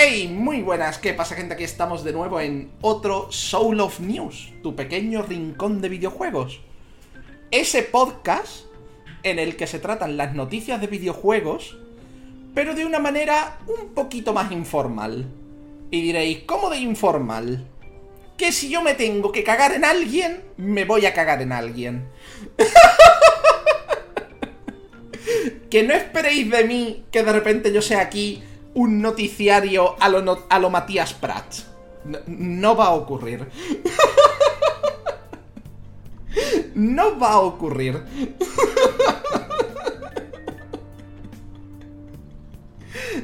Hey, muy buenas, ¿qué pasa gente? Aquí estamos de nuevo en otro Soul of News, tu pequeño rincón de videojuegos. Ese podcast en el que se tratan las noticias de videojuegos, pero de una manera un poquito más informal. Y diréis, ¿cómo de informal? Que si yo me tengo que cagar en alguien, me voy a cagar en alguien. que no esperéis de mí que de repente yo sea aquí un noticiario a lo, a lo Matías Prats. No, no va a ocurrir. no va a ocurrir.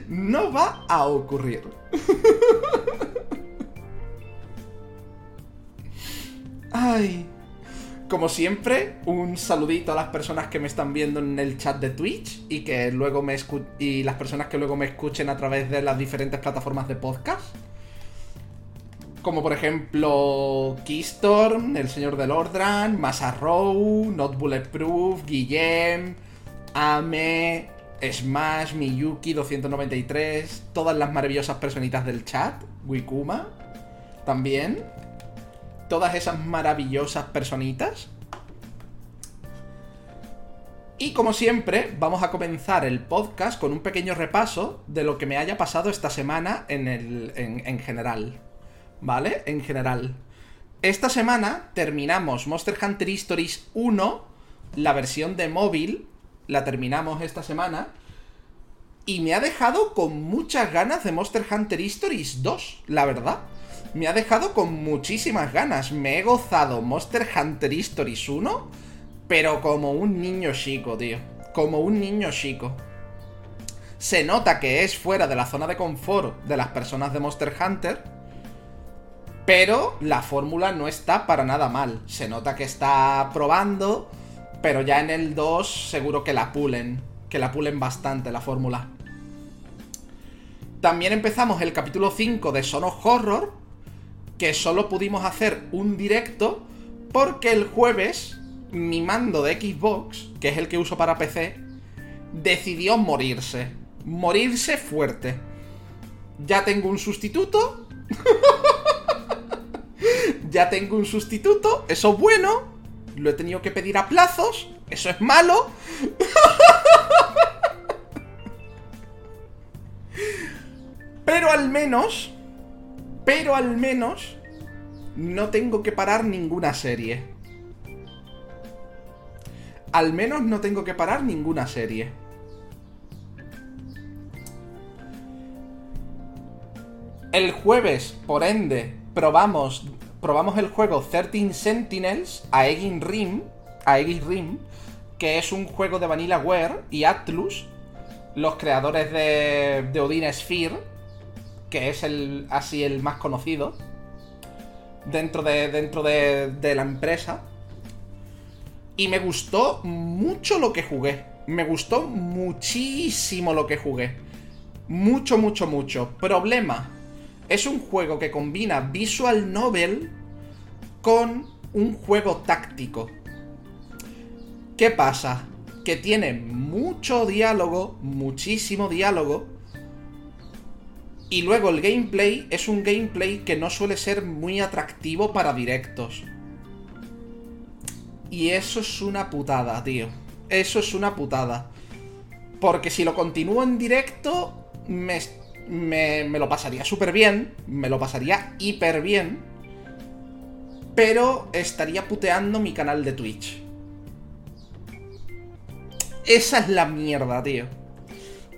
no va a ocurrir. Ay. Como siempre, un saludito a las personas que me están viendo en el chat de Twitch y que luego me y las personas que luego me escuchen a través de las diferentes plataformas de podcast. Como por ejemplo Keystorm, El Señor del Ordran, Masarrow, Not Bulletproof, Guillem, Ame, Smash, Miyuki 293, todas las maravillosas personitas del chat, Wikuma, también todas esas maravillosas personitas. Y como siempre, vamos a comenzar el podcast con un pequeño repaso de lo que me haya pasado esta semana en, el, en, general. ¿Vale? En general. Esta semana terminamos Monster Hunter Stories 1, la versión de móvil, la terminamos esta semana. Y me ha dejado con muchas ganas de Monster Hunter Stories 2, la verdad me ha dejado con muchísimas ganas. Me he gozado Monster Hunter Stories 1, pero como un niño chico, tío. Como un niño chico. Se nota que es fuera de la zona de confort de las personas de Monster Hunter. Pero la fórmula no está para nada mal. Se nota que está probando. Pero ya en el 2 seguro que la pulen. Que la pulen bastante la fórmula. También empezamos el capítulo 5 de Sono Horror que solo pudimos hacer un directo porque el jueves mi mando de Xbox, que es el que uso para PC, decidió morirse. Morirse fuerte. Ya tengo un sustituto. ya tengo un sustituto. Eso es bueno. Lo he tenido que pedir a plazos. Eso es malo. Pero al menos pero al menos no tengo que parar ninguna serie. Al menos no tengo que parar ninguna serie. El jueves, por ende, probamos, probamos el juego 13 Sentinels a Egin Rim, a Egin Rim, que es un juego de Vanillaware y Atlus, los creadores de, de Odin Sphere, que es el así el más conocido dentro de, dentro de, la empresa. Y me gustó mucho lo que jugué. Me gustó muchísimo lo que jugué. Mucho, mucho, mucho. Problema. Es un juego que combina visual novel con un juego táctico. ¿Qué pasa? Que tiene mucho diálogo, muchísimo diálogo, y luego el gameplay es un gameplay que no suele ser muy atractivo para directos. Y eso es una putada, tío. Eso es una putada. Porque si lo continúo en directo, me, me, lo pasaría súper bien. Me lo pasaría hiper bien. Pero estaría puteando mi canal de Twitch. Esa es la mierda, tío.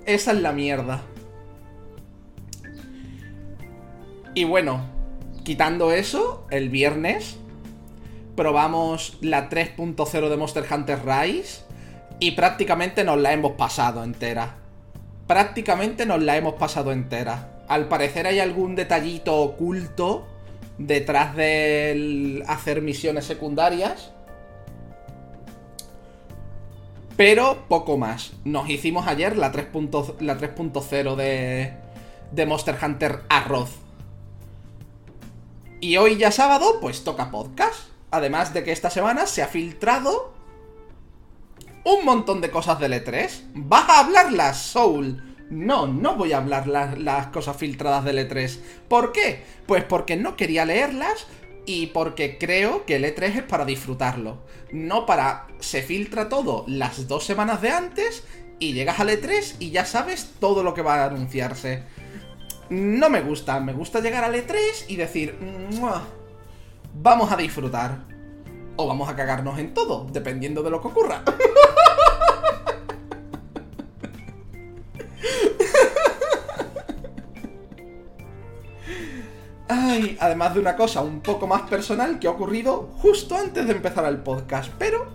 Esa es la mierda. Y bueno, quitando eso, el viernes probamos la 3.0 de Monster Hunter Rise y prácticamente nos la hemos pasado entera. Prácticamente nos la hemos pasado entera. Al parecer hay algún detallito oculto detrás de hacer misiones secundarias. Pero poco más. Nos hicimos ayer la 3.0 de, de Monster Hunter Arroz. Y hoy ya sábado, pues toca podcast. Además de que esta semana se ha filtrado un montón de cosas del E3. ¿Vas a hablarlas, Soul? No, no voy a hablar las cosas filtradas del E3. ¿Por qué? Pues porque no quería leerlas y porque creo que el E3 es para disfrutarlo. No para... Se filtra todo las dos semanas de antes y llegas al E3 y ya sabes todo lo que va a anunciarse. No me gusta, me gusta llegar al E3 y decir, vamos a disfrutar. O vamos a cagarnos en todo, dependiendo de lo que ocurra. Ay, además de una cosa un poco más personal que ha ocurrido justo antes de empezar el podcast, pero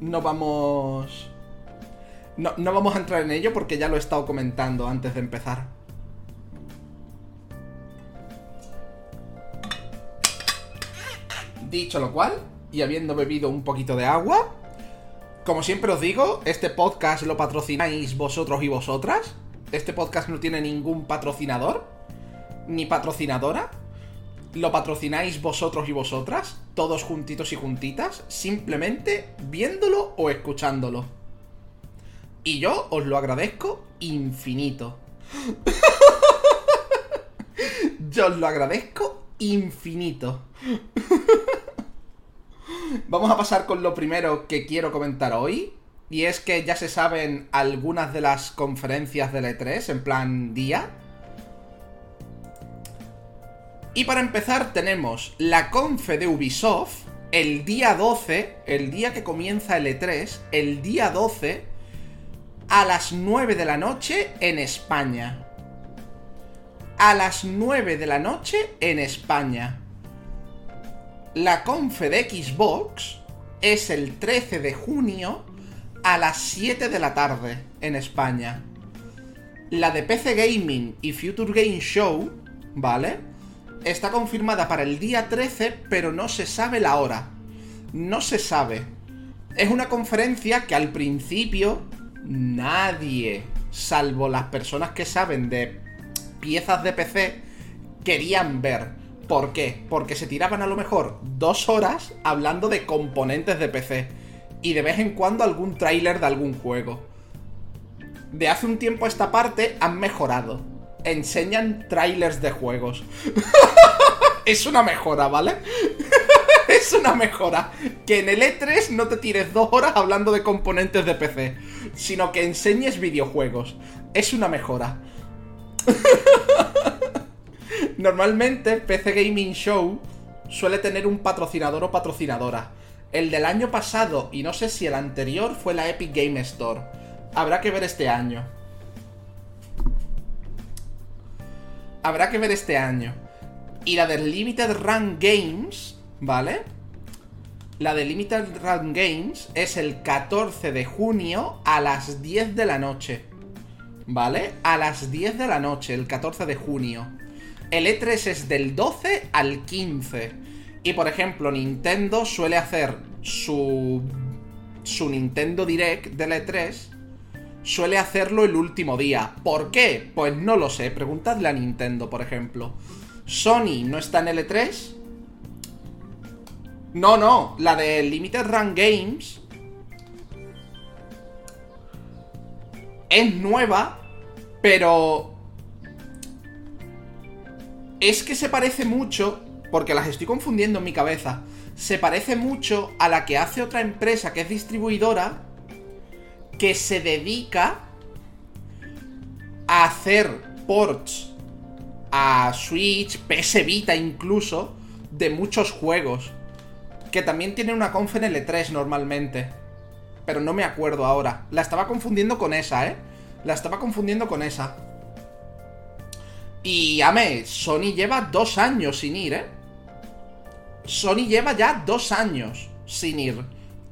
no vamos no, vamos a entrar en ello porque ya lo he estado comentando antes de empezar. Dicho lo cual, y habiendo bebido un poquito de agua, como siempre os digo, este podcast lo patrocináis vosotros y vosotras. Este podcast no tiene ningún patrocinador, ni patrocinadora. Lo patrocináis vosotros y vosotras, todos juntitos y juntitas, simplemente viéndolo o escuchándolo. Y yo os lo agradezco infinito. yo os lo agradezco infinito. Vamos a pasar con lo primero que quiero comentar hoy. Y es que ya se saben algunas de las conferencias del E3, en plan día. Y para empezar tenemos la confe de Ubisoft, el día 12, el día que comienza el E3, el día 12 a las 9 de la noche en España. A las 9 de la noche en España. La confe de Xbox es el 13 de junio a las 7 de la tarde en España. La de PC Gaming y Future Game Show, ¿vale? Está confirmada para el día 13, pero no se sabe la hora. No se sabe. Es una conferencia que al principio nadie, salvo las personas que saben de piezas de PC, querían ver. ¿Por qué? Porque se tiraban a lo mejor dos horas hablando de componentes de PC. Y de vez en cuando algún tráiler de algún juego. De hace un tiempo a esta parte han mejorado. Enseñan trailers de juegos. es una mejora, ¿vale? Es una mejora. Que en el E3 no te tires dos horas hablando de componentes de PC, sino que enseñes videojuegos. Es una mejora. Normalmente PC Gaming Show suele tener un patrocinador o patrocinadora. El del año pasado y no sé si el anterior fue la Epic Game Store. Habrá que ver este año. Habrá que ver este año. Y la del Limited Run Games ¿vale? La de Limited Run Games es el 14 de junio a las 10 de la noche. ¿Vale? A las 10 de la noche, el 14 de junio. El E3 es del 12 al 15. Y por ejemplo, Nintendo suele hacer su. su Nintendo Direct del E3. Suele hacerlo el último día. ¿Por qué? Pues no lo sé. Preguntadle a Nintendo, por ejemplo. Sony no está en el E3 no, no, la de Limited Run Games es nueva, pero es que se parece mucho, porque las estoy confundiendo en mi cabeza, se parece mucho a la que hace otra empresa que es distribuidora, que se dedica a hacer ports a Switch, PS Vita incluso, de muchos juegos que también tiene una conf en L3 normalmente. Pero no me acuerdo ahora. La estaba confundiendo con esa, ¿eh? La estaba confundiendo con esa. Y, ame, Sony lleva dos años sin ir, ¿eh? Sony lleva ya dos años sin ir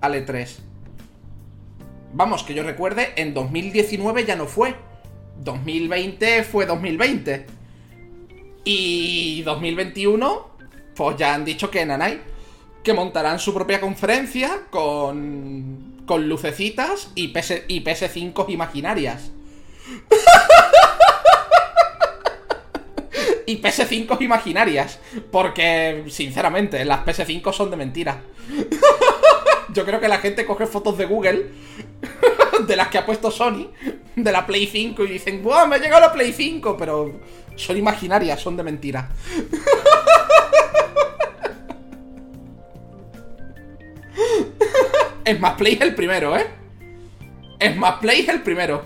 al E3. Vamos, que yo recuerde, en 2019 ya no fue. 2020 fue 2020. Y 2021, pues ya han dicho que Nanai que montarán su propia conferencia con, con lucecitas y, PS, y PS5 imaginarias. y PS5 imaginarias. Porque, sinceramente, las PS5 son de mentira. Yo creo que la gente coge fotos de Google, de las que ha puesto Sony, de la Play 5 y dicen, ¡Buah, me ha llegado la Play 5! Pero son imaginarias, son de mentira. Es más, Play es el primero, ¿eh? Es más, Play es el primero.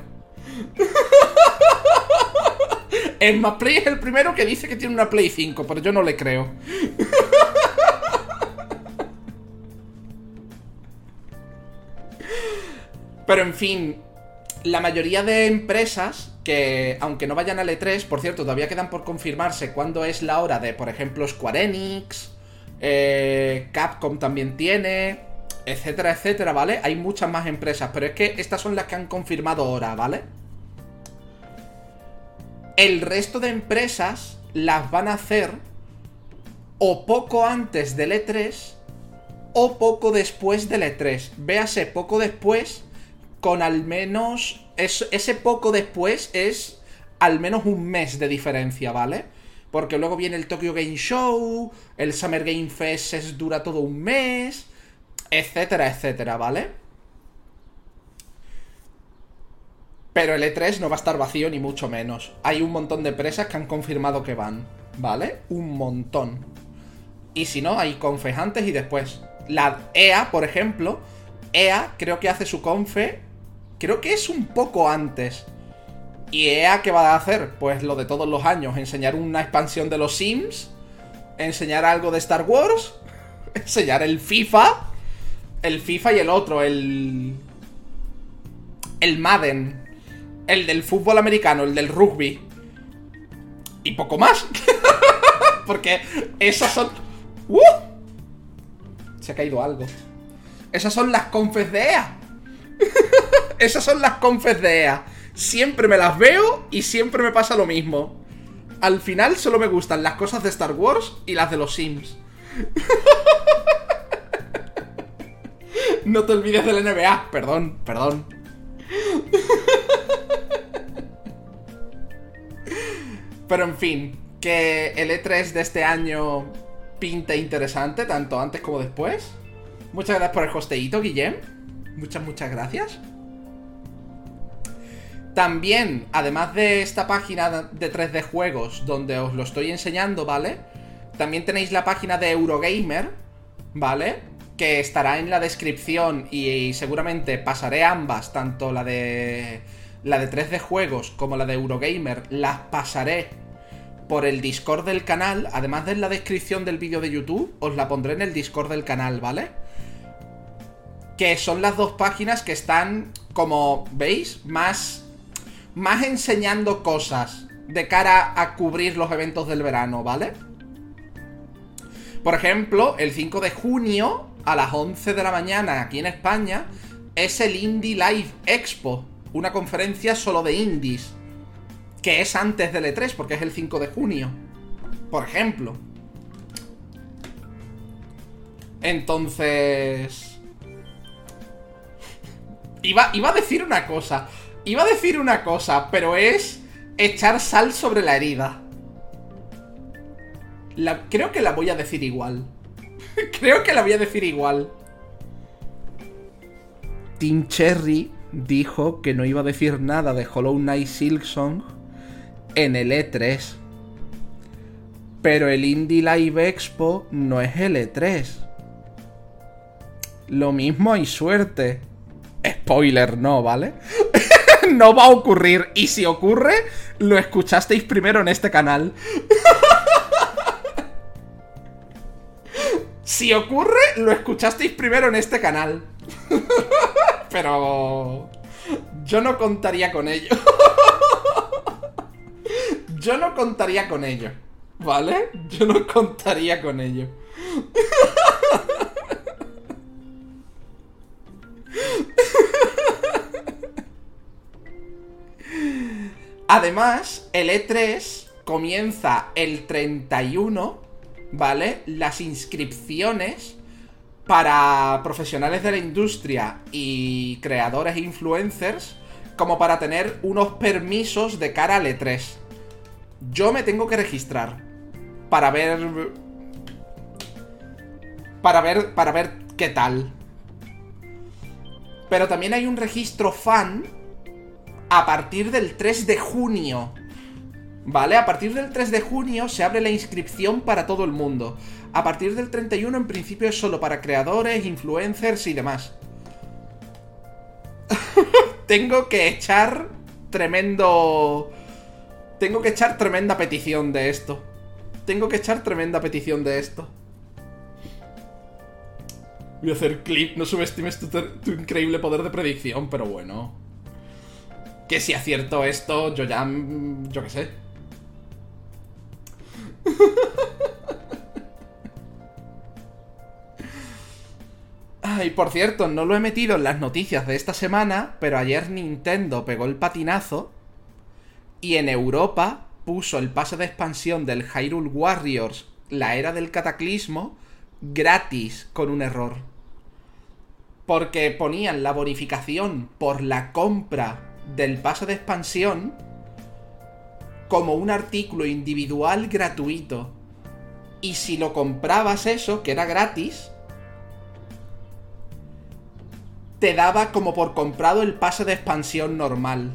Es más, Play es el primero que dice que tiene una Play 5, pero yo no le creo. Pero en fin, la mayoría de empresas que, aunque no vayan al E3, por cierto, todavía quedan por confirmarse cuándo es la hora de, por ejemplo, Square Enix, eh, Capcom también tiene, etcétera, etcétera, ¿vale? Hay muchas más empresas, pero es que estas son las que han confirmado ahora, ¿vale? El resto de empresas las van a hacer o poco antes del E3 o poco después del E3. Véase poco después con al menos... ese poco después es al menos un mes de diferencia, ¿vale? Porque luego viene el Tokyo Game Show, el Summer Game Fest dura todo un mes, etcétera, etcétera, ¿vale? Pero el E3 no va a estar vacío ni mucho menos. Hay un montón de empresas que han confirmado que van, ¿vale? Un montón. Y si no, hay confes antes y después. La EA, por ejemplo, EA creo que hace su confe, creo que es un poco antes. ¿Y EA qué va a hacer? Pues lo de todos los años, enseñar una expansión de los Sims, enseñar algo de Star Wars, enseñar el FIFA, el FIFA y el otro, el... El Madden, el del fútbol americano, el del rugby. Y poco más. Porque esas son... ¡Uh! Se ha caído algo. Esas son las confes de EA. esas son las confes de EA. Siempre me las veo y siempre me pasa lo mismo. Al final solo me gustan las cosas de Star Wars y las de los Sims. no te olvides del NBA. Perdón, perdón. Pero en fin, que el E3 de este año pinta interesante, tanto antes como después. Muchas gracias por el hosteíto, Guillem. Muchas, muchas gracias. También, además de esta página de 3D Juegos, donde os lo estoy enseñando, ¿vale? También tenéis la página de Eurogamer, ¿vale? Que estará en la descripción y seguramente pasaré ambas, tanto la de la de 3D Juegos como la de Eurogamer, las pasaré por el Discord del canal. Además de la descripción del vídeo de YouTube, os la pondré en el Discord del canal, ¿vale? Que son las dos páginas que están, como veis, más, más enseñando cosas de cara a cubrir los eventos del verano, ¿vale? Por ejemplo, el 5 de junio, a las 11 de la mañana, aquí en España, es el Indie Live Expo una conferencia solo de indies, que es antes del E3, porque es el 5 de junio, por ejemplo. Entonces... Iba, iba a decir una cosa, iba a decir una cosa, pero es echar sal sobre la herida. creo que la voy a decir igual. creo que la voy a decir igual. Team Cherry dijo que no iba a decir nada de Hollow Knight Silksong en el E3. Pero el Indie Live Expo no es el E3. Lo mismo hay suerte. Spoiler, no, ¿vale? no va a ocurrir. Y si ocurre, lo escuchasteis primero en este canal. si ocurre, lo escuchasteis primero en este canal. Pero... Yo no contaría con ello. Yo no contaría con ello. ¿Vale? Yo no contaría con ello. Además, el E3 comienza el 31, ¿vale? Las inscripciones para profesionales de la industria y creadores e influencers como para tener unos permisos de cara al E3. Yo me tengo que registrar para ver para ver para ver qué tal. Pero también hay un registro fan a partir del 3 de junio. ¿Vale? A partir del 3 de junio se abre la inscripción para todo el mundo. A partir del 31 en principio es solo para creadores, influencers y demás. Tengo que echar tremendo... Tengo que echar tremenda petición de esto. Tengo que echar tremenda petición de esto. Voy a hacer clip, no subestimes tu, tu increíble poder de predicción, pero bueno. Que si acierto esto, yo ya... Mm, yo qué sé. Ay, por cierto, no lo he metido en las noticias de esta semana, pero ayer Nintendo pegó el patinazo y en Europa puso el pase de expansión del Hyrule Warriors, la era del cataclismo, gratis con un error. Porque ponían la bonificación por la compra del pase de expansión como un artículo individual gratuito. Y si lo comprabas eso, que era gratis, te daba como por comprado el pase de expansión normal.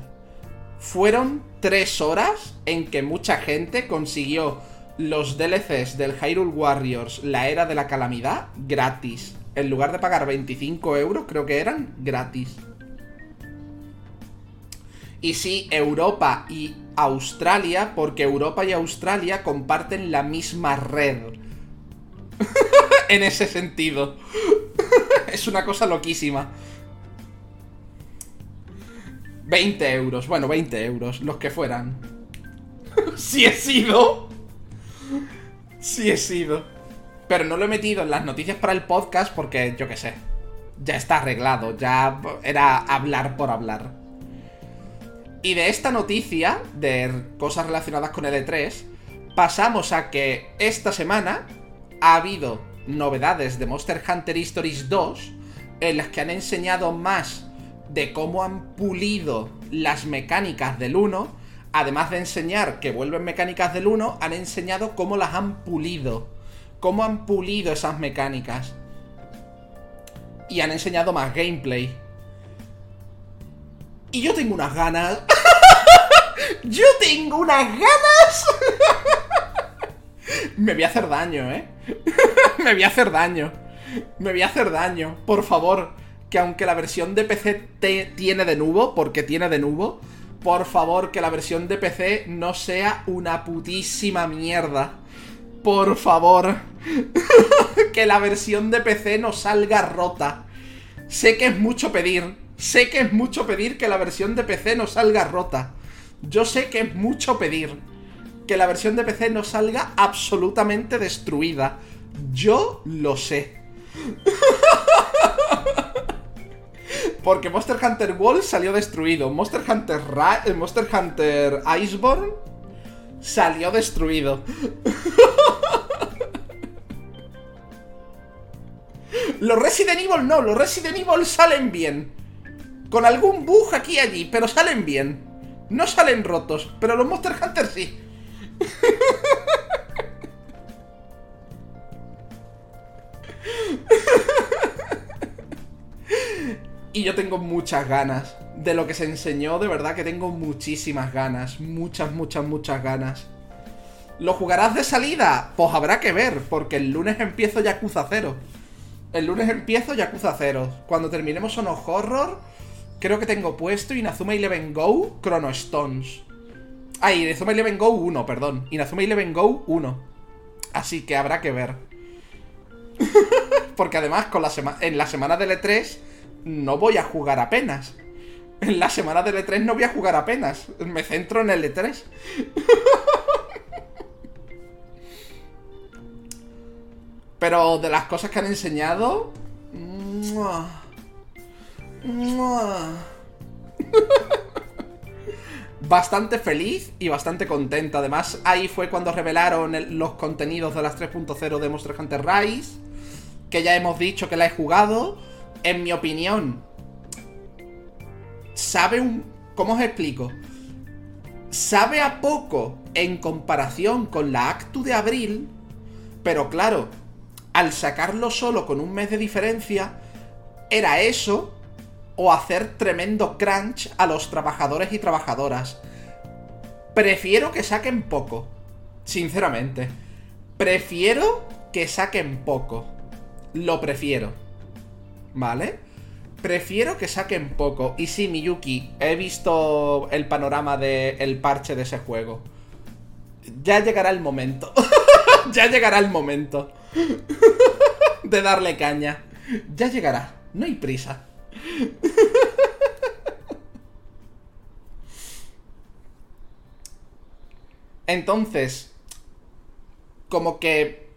Fueron tres horas en que mucha gente consiguió los DLCs del Hyrule Warriors, la era de la calamidad, gratis. En lugar de pagar 25 euros, creo que eran gratis. Y sí, Europa y Australia, porque Europa y Australia comparten la misma red. en ese sentido. es una cosa loquísima. 20 euros, bueno, 20 euros, los que fueran. Si he sido. Si he sido. Pero no lo he metido en las noticias para el podcast porque, yo qué sé, ya está arreglado, ya era hablar por hablar. Y de esta noticia, de cosas relacionadas con el E3, pasamos a que esta semana ha habido novedades de Monster Hunter Stories 2 en las que han enseñado más de cómo han pulido las mecánicas del 1. Además de enseñar que vuelven mecánicas del 1, han enseñado cómo las han pulido. Cómo han pulido esas mecánicas. Y han enseñado más gameplay. Y yo tengo unas ganas. yo tengo unas ganas. Me voy a hacer daño, ¿eh? Me voy a hacer daño. Me voy a hacer daño. Por favor, que aunque la versión de PC tiene de nuevo, porque tiene de nuevo, por favor, que la versión de PC no sea una putísima mierda. Por favor. que la versión de PC no salga rota. Sé que es mucho pedir, Sé que es mucho pedir que la versión de PC no salga rota. Yo sé que es mucho pedir que la versión de PC no salga absolutamente destruida. Yo lo sé. Porque Monster Hunter World salió destruido. Monster Hunter, eh, Monster Hunter Iceborne salió destruido. los Resident Evil no, los Resident Evil salen bien. Con algún bug aquí y allí, pero salen bien. No salen rotos, pero los Monster Hunter sí. y yo tengo muchas ganas. De lo que se enseñó, de verdad que tengo muchísimas ganas. Muchas, muchas, muchas ganas. ¿Lo jugarás de salida? Pues habrá que ver, porque el lunes empiezo Yakuza 0. El lunes empiezo Yakuza 0. Cuando terminemos Sono Horror Creo que tengo puesto Inazuma Eleven Go Chrono Stones. Ah, Inazuma Eleven Go 1, perdón. Inazuma Eleven Go 1. Así que habrá que ver. Porque además con la en la semana del E3 no voy a jugar apenas. En la semana del E3 no voy a jugar apenas. Me centro en el E3. Pero de las cosas que han enseñado... bastante feliz y bastante contenta. Además, ahí fue cuando revelaron los contenidos de las 3.0 de Monster Hunter Rise. Que ya hemos dicho que la he jugado. En mi opinión, sabe un. ¿Cómo os explico? Sabe a poco en comparación con la Actu de abril. Pero claro, al sacarlo solo con un mes de diferencia, era eso o hacer tremendo crunch a los trabajadores y trabajadoras. Prefiero que saquen poco. Sinceramente. Prefiero que saquen poco. Lo prefiero. ¿Vale? Prefiero que saquen poco. Y sí, Miyuki, he visto el panorama del parche de ese juego. Ya llegará el momento. ya llegará el momento. de darle caña. Ya llegará. No hay prisa. Entonces, como que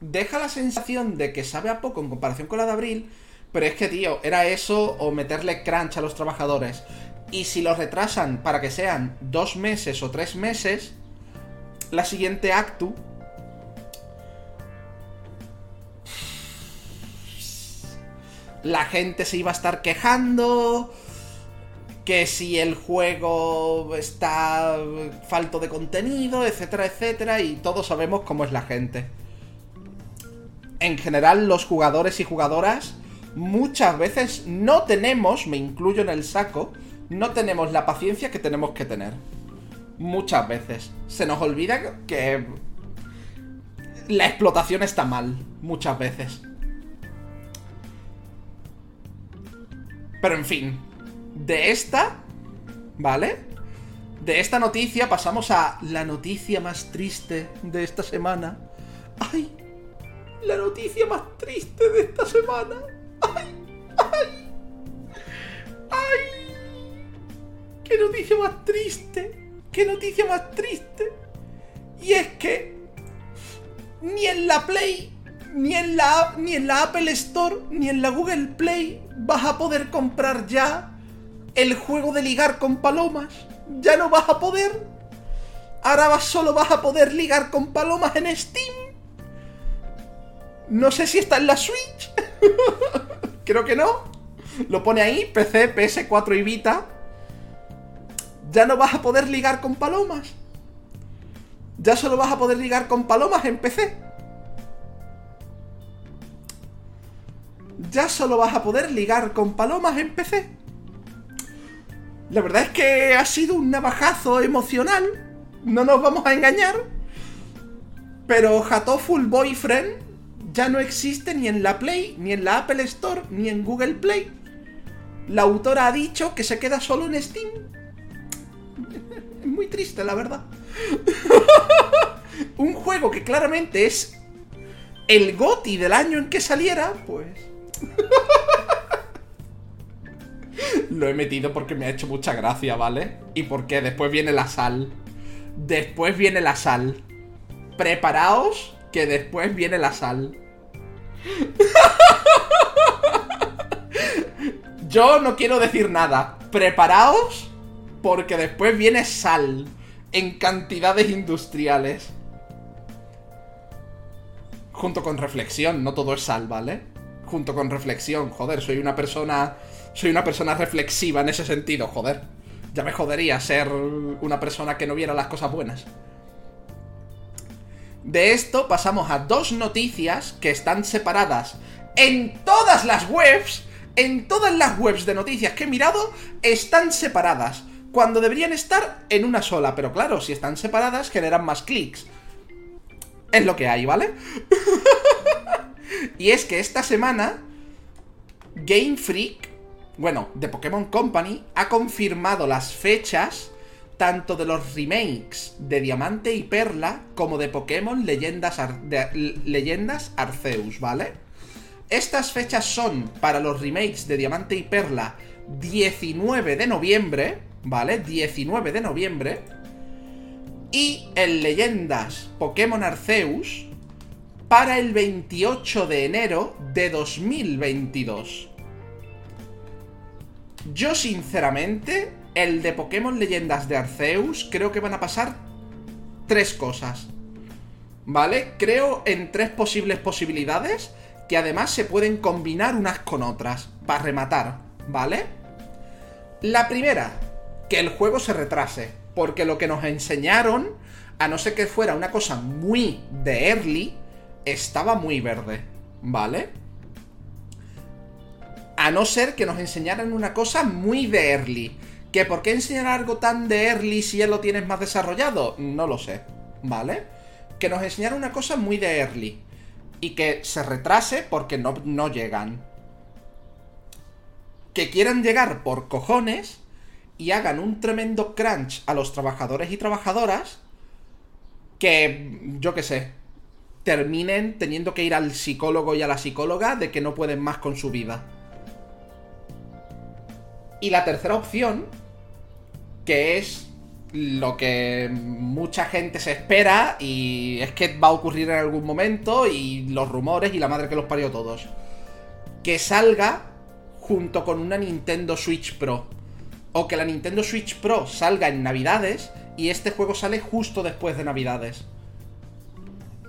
deja la sensación de que sabe a poco en comparación con la de abril, pero es que, tío, era eso o meterle crunch a los trabajadores. Y si los retrasan para que sean dos meses o tres meses, la siguiente actu la gente se iba a estar quejando, que si el juego está falto de contenido, etcétera, etcétera, y todos sabemos cómo es la gente. En general, los jugadores y jugadoras muchas veces no tenemos, me incluyo en el saco, no tenemos la paciencia que tenemos que tener. Muchas veces. Se nos olvida que la explotación está mal, muchas veces. Pero en fin, de esta, ¿vale? De esta noticia pasamos a la noticia más triste de esta semana. ¡Ay! La noticia más triste de esta semana. ¡Ay! ¡Ay! ¡Ay! ¡Qué noticia más triste! ¡Qué noticia más triste! Y es que ni en la Play, ni en la, ni en la Apple Store, ni en la Google Play vas a poder comprar ya el juego de ligar con palomas. Ya no vas a poder. Ahora solo vas a poder ligar con palomas en Steam. No sé si está en la Switch. Creo que no. Lo pone ahí, PC, PS4 y Vita. Ya no vas a poder ligar con palomas. Ya solo vas a poder ligar con palomas en PC. Ya solo vas a poder ligar con palomas en PC. La verdad es que ha sido un navajazo emocional, no nos vamos a engañar. Pero Hatoful Boyfriend ya no existe ni en la Play, ni en la Apple Store, ni en Google Play. La autora ha dicho que se queda solo en Steam. Es muy triste, la verdad. un juego que claramente es el GOTI del año en que saliera, pues Lo he metido porque me ha hecho mucha gracia, ¿vale? Y porque después viene la sal. Después viene la sal. Preparaos que después viene la sal. Yo no quiero decir nada. Preparaos porque después viene sal en cantidades industriales. Junto con reflexión, no todo es sal, ¿vale? Junto con reflexión. Joder, soy una persona. Soy una persona reflexiva en ese sentido, joder. Ya me jodería ser una persona que no viera las cosas buenas. De esto pasamos a dos noticias que están separadas en todas las webs. En todas las webs de noticias que he mirado están separadas. Cuando deberían estar en una sola. Pero claro, si están separadas generan más clics. Es lo que hay, ¿vale? Y es que esta semana Game Freak, bueno, de Pokémon Company, ha confirmado las fechas tanto de los remakes de Diamante y Perla como de Pokémon Leyendas, Leyendas Arceus, ¿vale? Estas fechas son para los remakes de Diamante y Perla 19 de noviembre, ¿vale? 19 de noviembre. Y en Leyendas Pokémon Arceus para el 28 de enero de 2022. Yo sinceramente, el de Pokémon Leyendas de Arceus, creo que van a pasar tres cosas. ¿Vale? Creo en tres posibles posibilidades que además se pueden combinar unas con otras, para rematar, ¿vale? La primera, que el juego se retrase, porque lo que nos enseñaron, a no ser que fuera una cosa muy de early, estaba muy verde, ¿vale? A no ser que nos enseñaran una cosa muy de early. ¿Que por qué enseñar algo tan de early si ya lo tienes más desarrollado? No lo sé, ¿vale? Que nos enseñaran una cosa muy de early. Y que se retrase porque no, no llegan. Que quieran llegar por cojones y hagan un tremendo crunch a los trabajadores y trabajadoras que, yo qué sé, terminen teniendo que ir al psicólogo y a la psicóloga de que no pueden más con su vida. Y la tercera opción, que es lo que mucha gente se espera y es que va a ocurrir en algún momento y los rumores y la madre que los parió todos. Que salga junto con una Nintendo Switch Pro. O que la Nintendo Switch Pro salga en Navidades y este juego sale justo después de Navidades.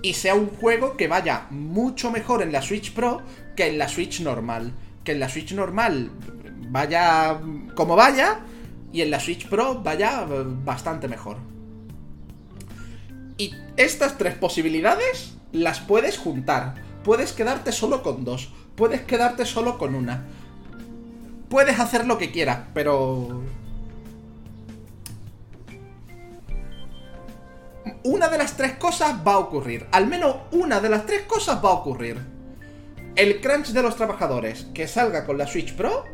Y sea un juego que vaya mucho mejor en la Switch Pro que en la Switch normal. Que en la Switch normal vaya como vaya y en la Switch Pro vaya bastante mejor. Y estas tres posibilidades las puedes juntar. Puedes quedarte solo con dos. Puedes quedarte solo con una. Puedes hacer lo que quieras, pero... Una de las tres cosas va a ocurrir. Al menos una de las tres cosas va a ocurrir. El crunch de los trabajadores que salga con la Switch Pro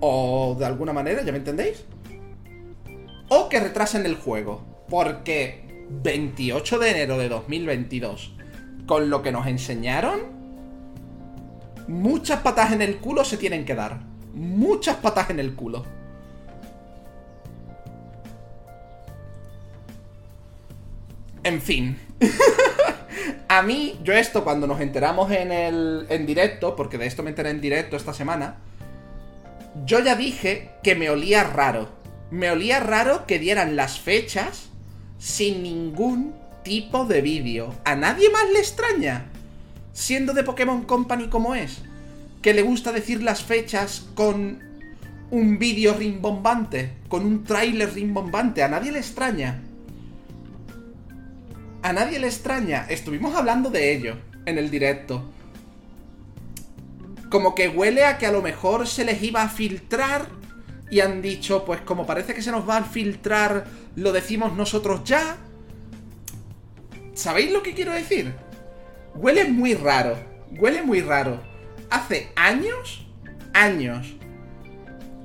o de alguna manera, ¿ya me entendéis? O que retrasen el juego. Porque 28 de enero de 2022, con lo que nos enseñaron, muchas patas en el culo se tienen que dar. Muchas patas en el culo. En fin. A mí, yo esto cuando nos enteramos en el en directo, porque de esto me enteré en directo esta semana, yo ya dije que me olía raro. Me olía raro que dieran las fechas sin ningún tipo de vídeo. ¿A nadie más le extraña? Siendo de Pokémon Company como es. Que le gusta decir las fechas con un vídeo rimbombante. Con un tráiler rimbombante. ¿A nadie le extraña? A nadie le extraña. Estuvimos hablando de ello en el directo como que huele a que a lo mejor se les iba a filtrar y han dicho, pues como parece que se nos va a filtrar, lo decimos nosotros ya. ¿Sabéis lo que quiero decir? Huele muy raro, huele muy raro. Hace años, años,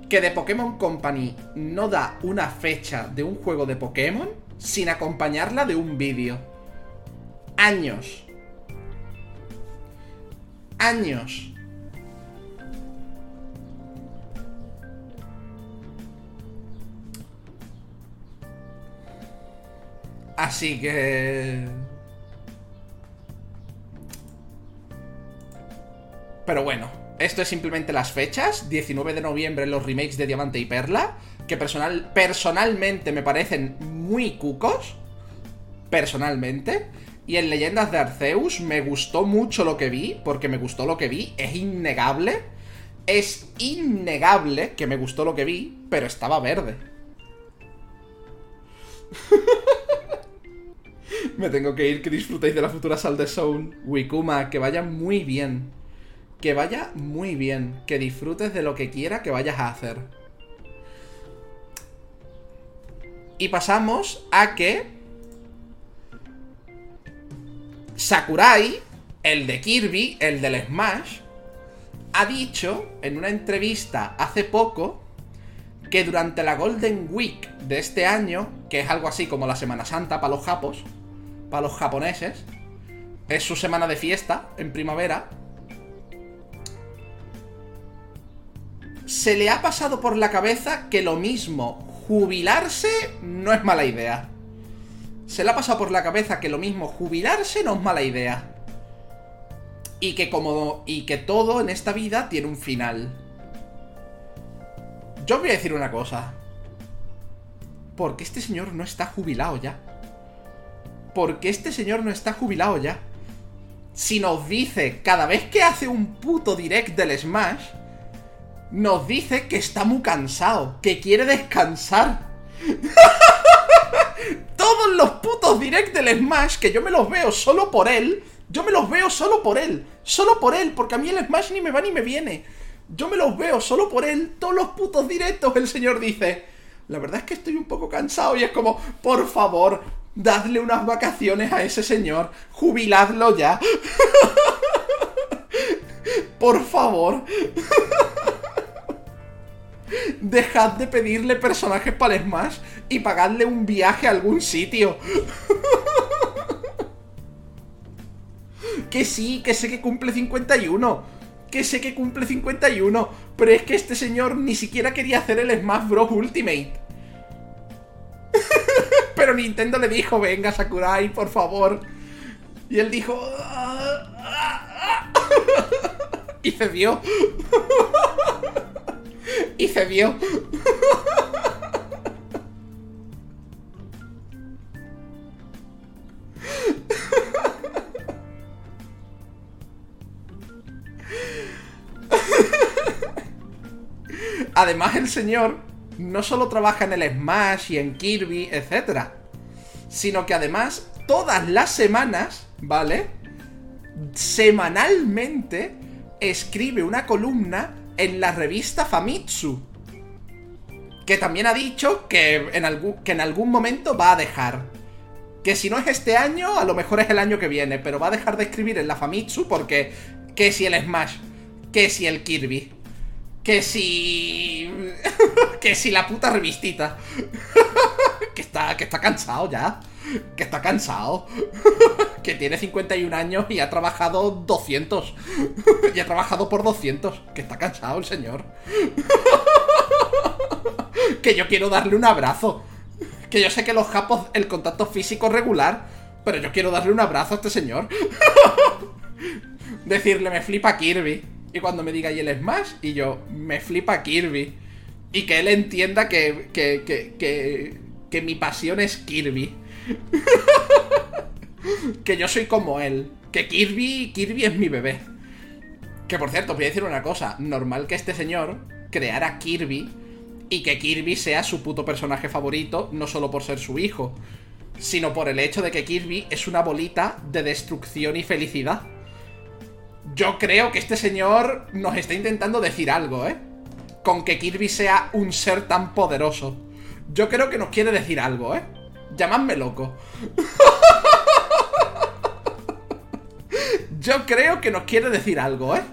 que The Pokémon Company no da una fecha de un juego de Pokémon sin acompañarla de un vídeo. Años. Años. Así que... Pero bueno, esto es simplemente las fechas. 19 de noviembre los remakes de Diamante y Perla. Que personal, personalmente me parecen muy cucos. Personalmente. Y en Leyendas de Arceus me gustó mucho lo que vi. Porque me gustó lo que vi. Es innegable. Es innegable que me gustó lo que vi. Pero estaba verde. Me tengo que ir, que disfrutéis de la futura sal de Soul. Wikuma, que vaya muy bien. Que vaya muy bien. Que disfrutes de lo que quiera que vayas a hacer. Y pasamos a que... Sakurai, el de Kirby, el del Smash, ha dicho en una entrevista hace poco que durante la Golden Week de este año, que es algo así como la Semana Santa para los japos, para los japoneses. Es su semana de fiesta en primavera. Se le ha pasado por la cabeza que lo mismo jubilarse no es mala idea. Se le ha pasado por la cabeza que lo mismo jubilarse no es mala idea. Y que como y que todo en esta vida tiene un final. Yo voy a decir una cosa. Porque este señor no está jubilado ya porque este señor no está jubilado ya. Si nos dice cada vez que hace un puto direct del Smash, nos dice que está muy cansado, que quiere descansar. Todos los putos direct del Smash, que yo me los veo solo por él, yo me los veo solo por él, solo por él, porque a mí el Smash ni me va ni me viene. Yo me los veo solo por él, todos los putos directos. El señor dice, la verdad es que estoy un poco cansado y es como, por favor, dadle unas vacaciones a ese señor, jubiladlo ya. por favor. Dejad de pedirle personajes para el Smash y pagadle un viaje a algún sitio. que sí, que sé que cumple 51. Que sé que cumple 51. Pero es que este señor ni siquiera quería hacer el Smash Bros. Ultimate. pero Nintendo le dijo, venga Sakurai, por favor. Y él dijo... Ah, ah, ah". y cedió. Y cedió. Además, el señor no solo trabaja en el Smash y en Kirby, etc. Sino que además, todas las semanas, ¿vale? Semanalmente escribe una columna en la revista Famitsu. Que también ha dicho que en, algún, que en algún momento va a dejar. Que si no es este año, a lo mejor es el año que viene. Pero va a dejar de escribir en la Famitsu porque... Que si el Smash. Que si el Kirby. Que si... que si la puta revistita. que, está, que está cansado ya. Que está cansado. que tiene 51 años y ha trabajado 200. y ha trabajado por 200. Que está cansado el señor. que yo quiero darle un abrazo. Que yo sé que los japos, el contacto físico regular. Pero yo quiero darle un abrazo a este señor. Decirle, me flipa Kirby. Y cuando me diga y el Smash, y yo, me flipa Kirby. Y que él entienda que, que, que, que, que mi pasión es Kirby. que yo soy como él. Que Kirby, Kirby es mi bebé. Que por cierto, voy a decir una cosa. Normal que este señor creara Kirby y que Kirby sea su puto personaje favorito, no solo por ser su hijo, sino por el hecho de que Kirby es una bolita de destrucción y felicidad. Yo creo que este señor nos está intentando decir algo, ¿eh? Con que Kirby sea un ser tan poderoso. Yo creo que nos quiere decir algo, ¿eh? Llamadme loco. Yo creo que nos quiere decir algo, ¿eh?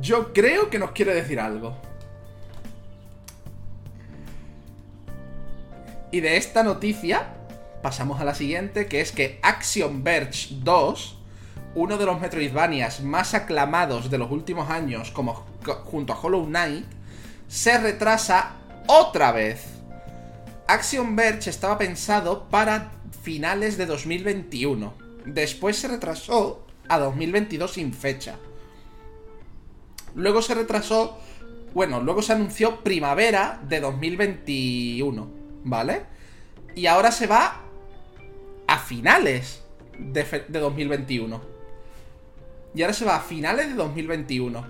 Yo creo que nos quiere decir algo. Y de esta noticia pasamos a la siguiente, que es que Action Verge 2, uno de los Metroidvanias más aclamados de los últimos años, como junto a Hollow Knight, se retrasa otra vez. Action Verge estaba pensado para finales de 2021. Después se retrasó a 2022 sin fecha. Luego se retrasó, bueno, luego se anunció primavera de 2021, ¿vale? Y ahora se va a finales de, de 2021. Y ahora se va a finales de 2021.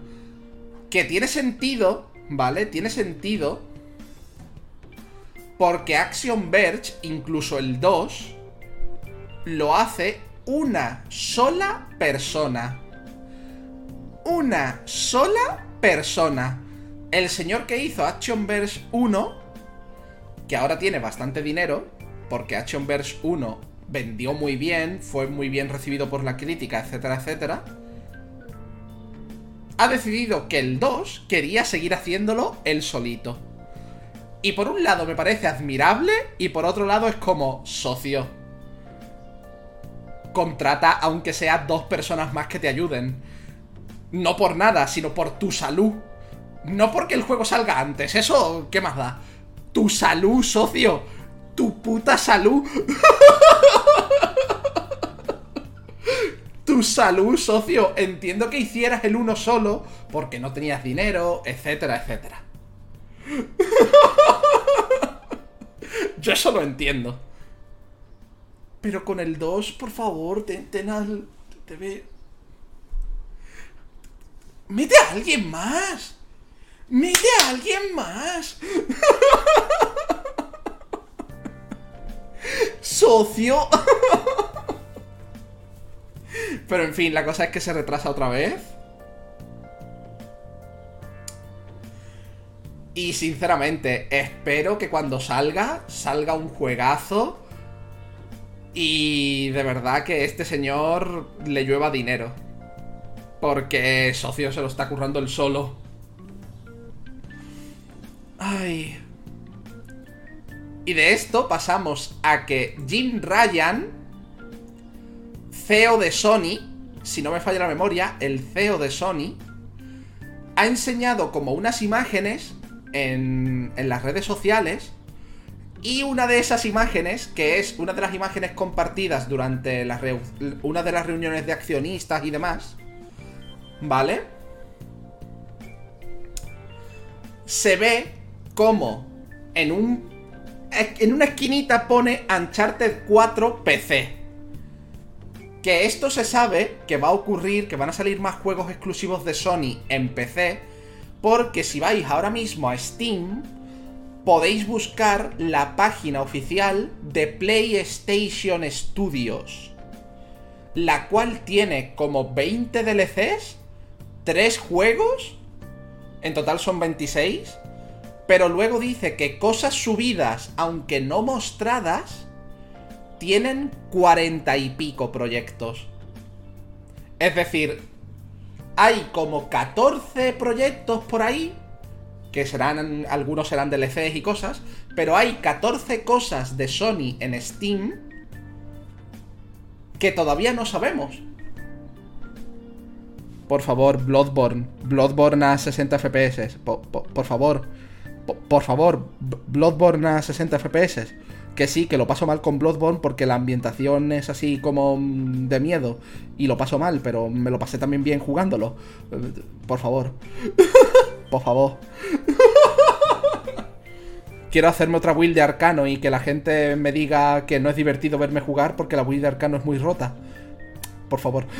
Que tiene sentido, ¿vale? Tiene sentido. Porque Action Verge, incluso el 2, lo hace una sola persona una sola persona. El señor que hizo Actionverse 1, que ahora tiene bastante dinero, porque Actionverse 1 vendió muy bien, fue muy bien recibido por la crítica, etcétera, etcétera, ha decidido que el 2 quería seguir haciéndolo él solito. Y por un lado me parece admirable y por otro lado es como socio. Contrata aunque sea dos personas más que te ayuden. No por nada, sino por tu salud. No porque el juego salga antes, eso, ¿qué más da? Tu salud, socio. Tu puta salud. salud, socio. Entiendo que hicieras el uno solo porque no tenías dinero, etcétera, etcétera. Yo eso lo entiendo. Pero con el 2, por favor, ten, ten al... Te ve... ¡Mete a alguien más! ¡Mete a alguien más! ¡Socio! Pero en fin, la cosa es que se retrasa otra vez. Y sinceramente, espero que cuando salga, salga un juegazo. Y de verdad que este señor le llueva dinero. Porque socio se lo está currando el solo. Ay. Y de esto pasamos a que Jim Ryan, CEO de Sony, si no me falla la memoria, el CEO de Sony, ha enseñado como unas imágenes en, las redes sociales y una de esas imágenes, que es una de las imágenes compartidas durante una de las reuniones de accionistas y demás, ¿vale? Se ve como en un en una esquinita pone Uncharted 4 PC. Que esto se sabe que va a ocurrir, que van a salir más juegos exclusivos de Sony en PC, porque si vais ahora mismo a Steam, podéis buscar la página oficial de PlayStation Studios, la cual tiene como 20 DLCs, 3 juegos, en total son 26, pero luego dice que cosas subidas, aunque no mostradas, tienen cuarenta y pico proyectos. Es decir, hay como 14 proyectos por ahí, que serán, algunos serán DLCs y cosas, pero hay 14 cosas de Sony en Steam que todavía no sabemos. Por favor, Bloodborne. Bloodborne a 60 FPS. por favor por favor, Bloodborne a 60 FPS. Que sí, que lo paso mal con Bloodborne porque la ambientación es así como mm, de miedo. Y lo paso mal, pero me lo pasé también bien jugándolo. Por favor. Por favor. Quiero hacerme otra build de arcano y que la gente me diga que no es divertido verme jugar porque la build de arcano es muy rota. Por favor.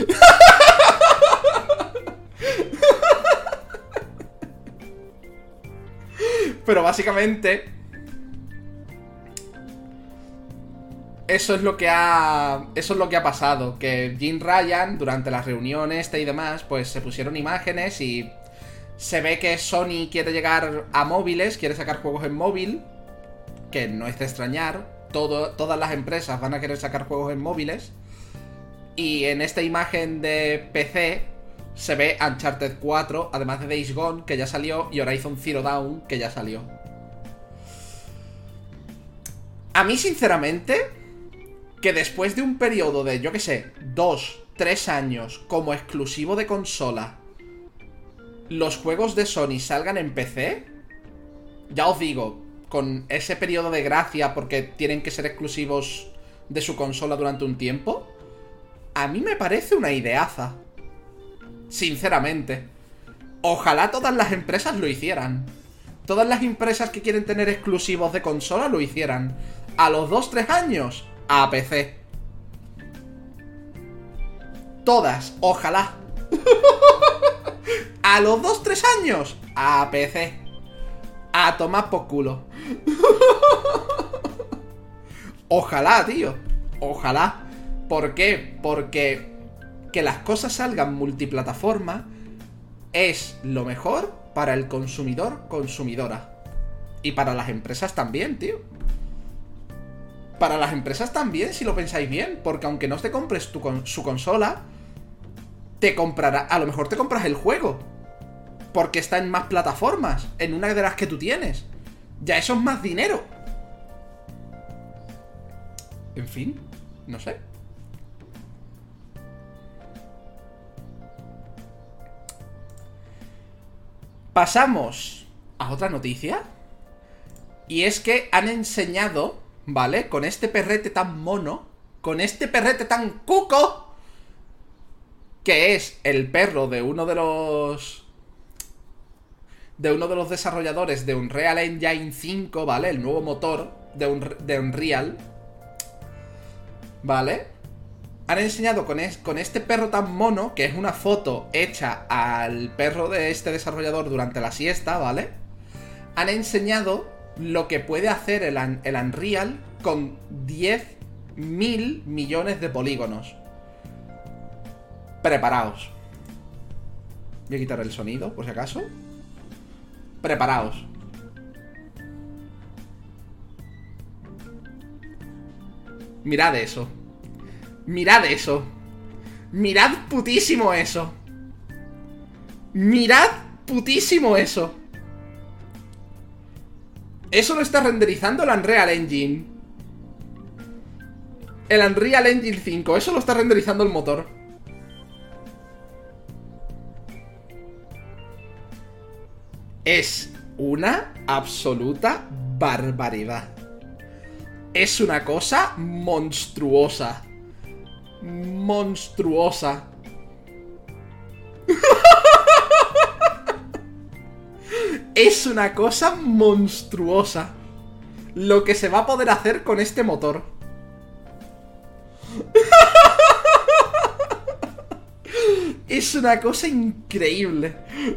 Pero básicamente. Eso es lo que ha. Eso es lo que ha pasado. Que Jim Ryan, durante las reuniones y demás, pues se pusieron imágenes y. Se ve que Sony quiere llegar a móviles, quiere sacar juegos en móvil. Que no es de extrañar. todas las empresas van a querer sacar juegos en móviles. Y en esta imagen de PC se ve Uncharted 4, además de Days Gone, que ya salió, y Horizon Zero Dawn, que ya salió. A mí, sinceramente, que después de un periodo de, yo qué sé, 2, 3 años como exclusivo de consola, los juegos de Sony salgan en PC, ya os digo, con ese periodo de gracia porque tienen que ser exclusivos de su consola durante un tiempo, a mí me parece una ideaza. Sinceramente. Ojalá todas las empresas lo hicieran. Todas las empresas que quieren tener exclusivos de consola lo hicieran. A los 2-3 años, a PC. Todas, ojalá. a los 2-3 años, a PC. A tomar por culo. ojalá, tío. Ojalá. ¿Por qué? Porque que las cosas salgan multiplataforma es lo mejor para el consumidor, consumidora. Y para las empresas también, tío. Para las empresas también, si lo pensáis bien. Porque aunque no te compres tu su consola, te comprará. A lo mejor te compras el juego. Porque está en más plataformas. En una de las que tú tienes. Ya eso es más dinero. En fin, no sé. Pasamos a otra noticia. Y es que han enseñado, ¿vale? Con este perrete tan mono, con este perrete tan cuco, que es el perro de uno de los... De uno de los desarrolladores de Unreal Engine 5, ¿vale? El nuevo motor de, de Unreal. ¿Vale? han enseñado con, con, este perro tan mono, que es una foto hecha al perro de este desarrollador durante la siesta, ¿vale? Han enseñado lo que puede hacer el, el Unreal con 10 mil millones de polígonos. Preparaos. Voy a quitar el sonido, por si acaso. Preparaos. Mirad eso. Mirad eso. Mirad putísimo eso. Mirad putísimo eso. Eso lo está renderizando el Unreal Engine. El Unreal Engine 5. Eso lo está renderizando el motor. Es una absoluta barbaridad. Es una cosa monstruosa. Monstruosa. es una cosa monstruosa. Lo que se va a poder hacer con este motor. es una cosa increíble.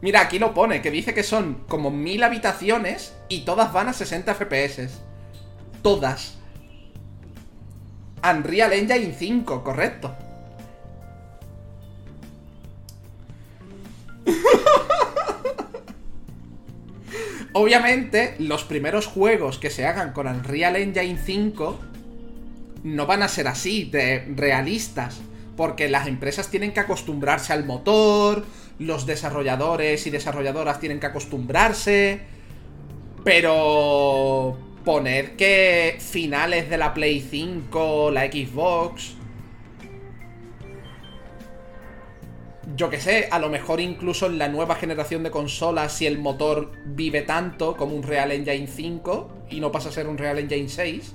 Mira, aquí lo pone, que dice que son como mil habitaciones y todas van a 60 FPS. Todas. Unreal Engine 5, correcto. Obviamente, los primeros juegos que se hagan con Unreal Engine 5 no van a ser así, de realistas. Porque las empresas tienen que acostumbrarse al motor, los desarrolladores y desarrolladoras tienen que acostumbrarse. Pero poner que finales de la Play 5, la Xbox... Yo que sé, a lo mejor incluso en la nueva generación de consolas, si el motor vive tanto como un Real Engine 5 y no pasa a ser un Real Engine 6,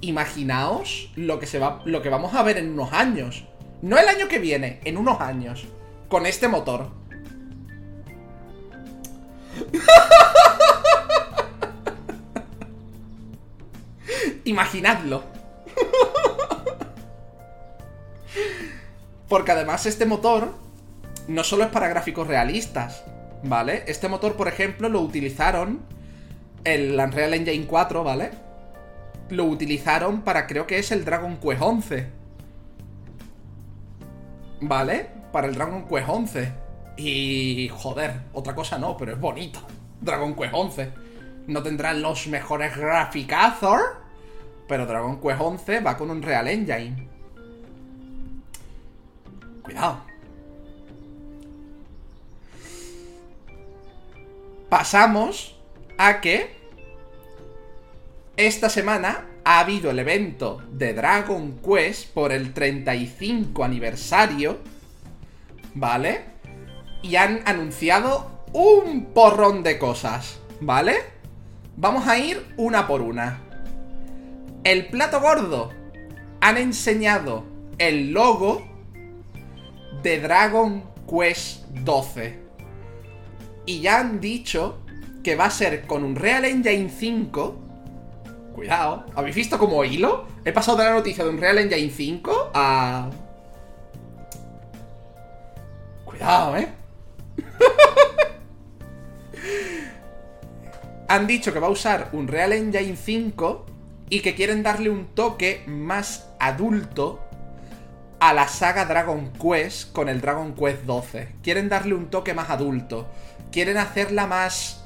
imaginaos lo que, se va, lo que vamos a ver en unos años. No el año que viene, en unos años con este motor. Imaginadlo. Porque además este motor no solo es para gráficos realistas, ¿vale? Este motor, por ejemplo, lo utilizaron el Unreal Engine 4, ¿vale? Lo utilizaron para creo que es el Dragon Quest 11. ¿Vale? para el Dragon Quest 11. Y joder, otra cosa no, pero es bonito. Dragon Quest 11. No tendrán los mejores graficazos, pero Dragon Quest 11 va con un Real Engine. Cuidado. Pasamos a que esta semana ha habido el evento de Dragon Quest por el 35 aniversario ¿vale? Y han anunciado un porrón de cosas, ¿vale? Vamos a ir una por una. El plato gordo. Han enseñado el logo de Dragon Quest 12. Y ya han dicho que va a ser con un Real Engine 5. Cuidado, ¿habéis visto como hilo? He pasado de la noticia de un Real Engine 5 a Cuidado, ¿eh? Han dicho que va a usar un Real Engine 5 y que quieren darle un toque más adulto a la saga Dragon Quest con el Dragon Quest 12. Quieren darle un toque más adulto. Quieren hacerla más...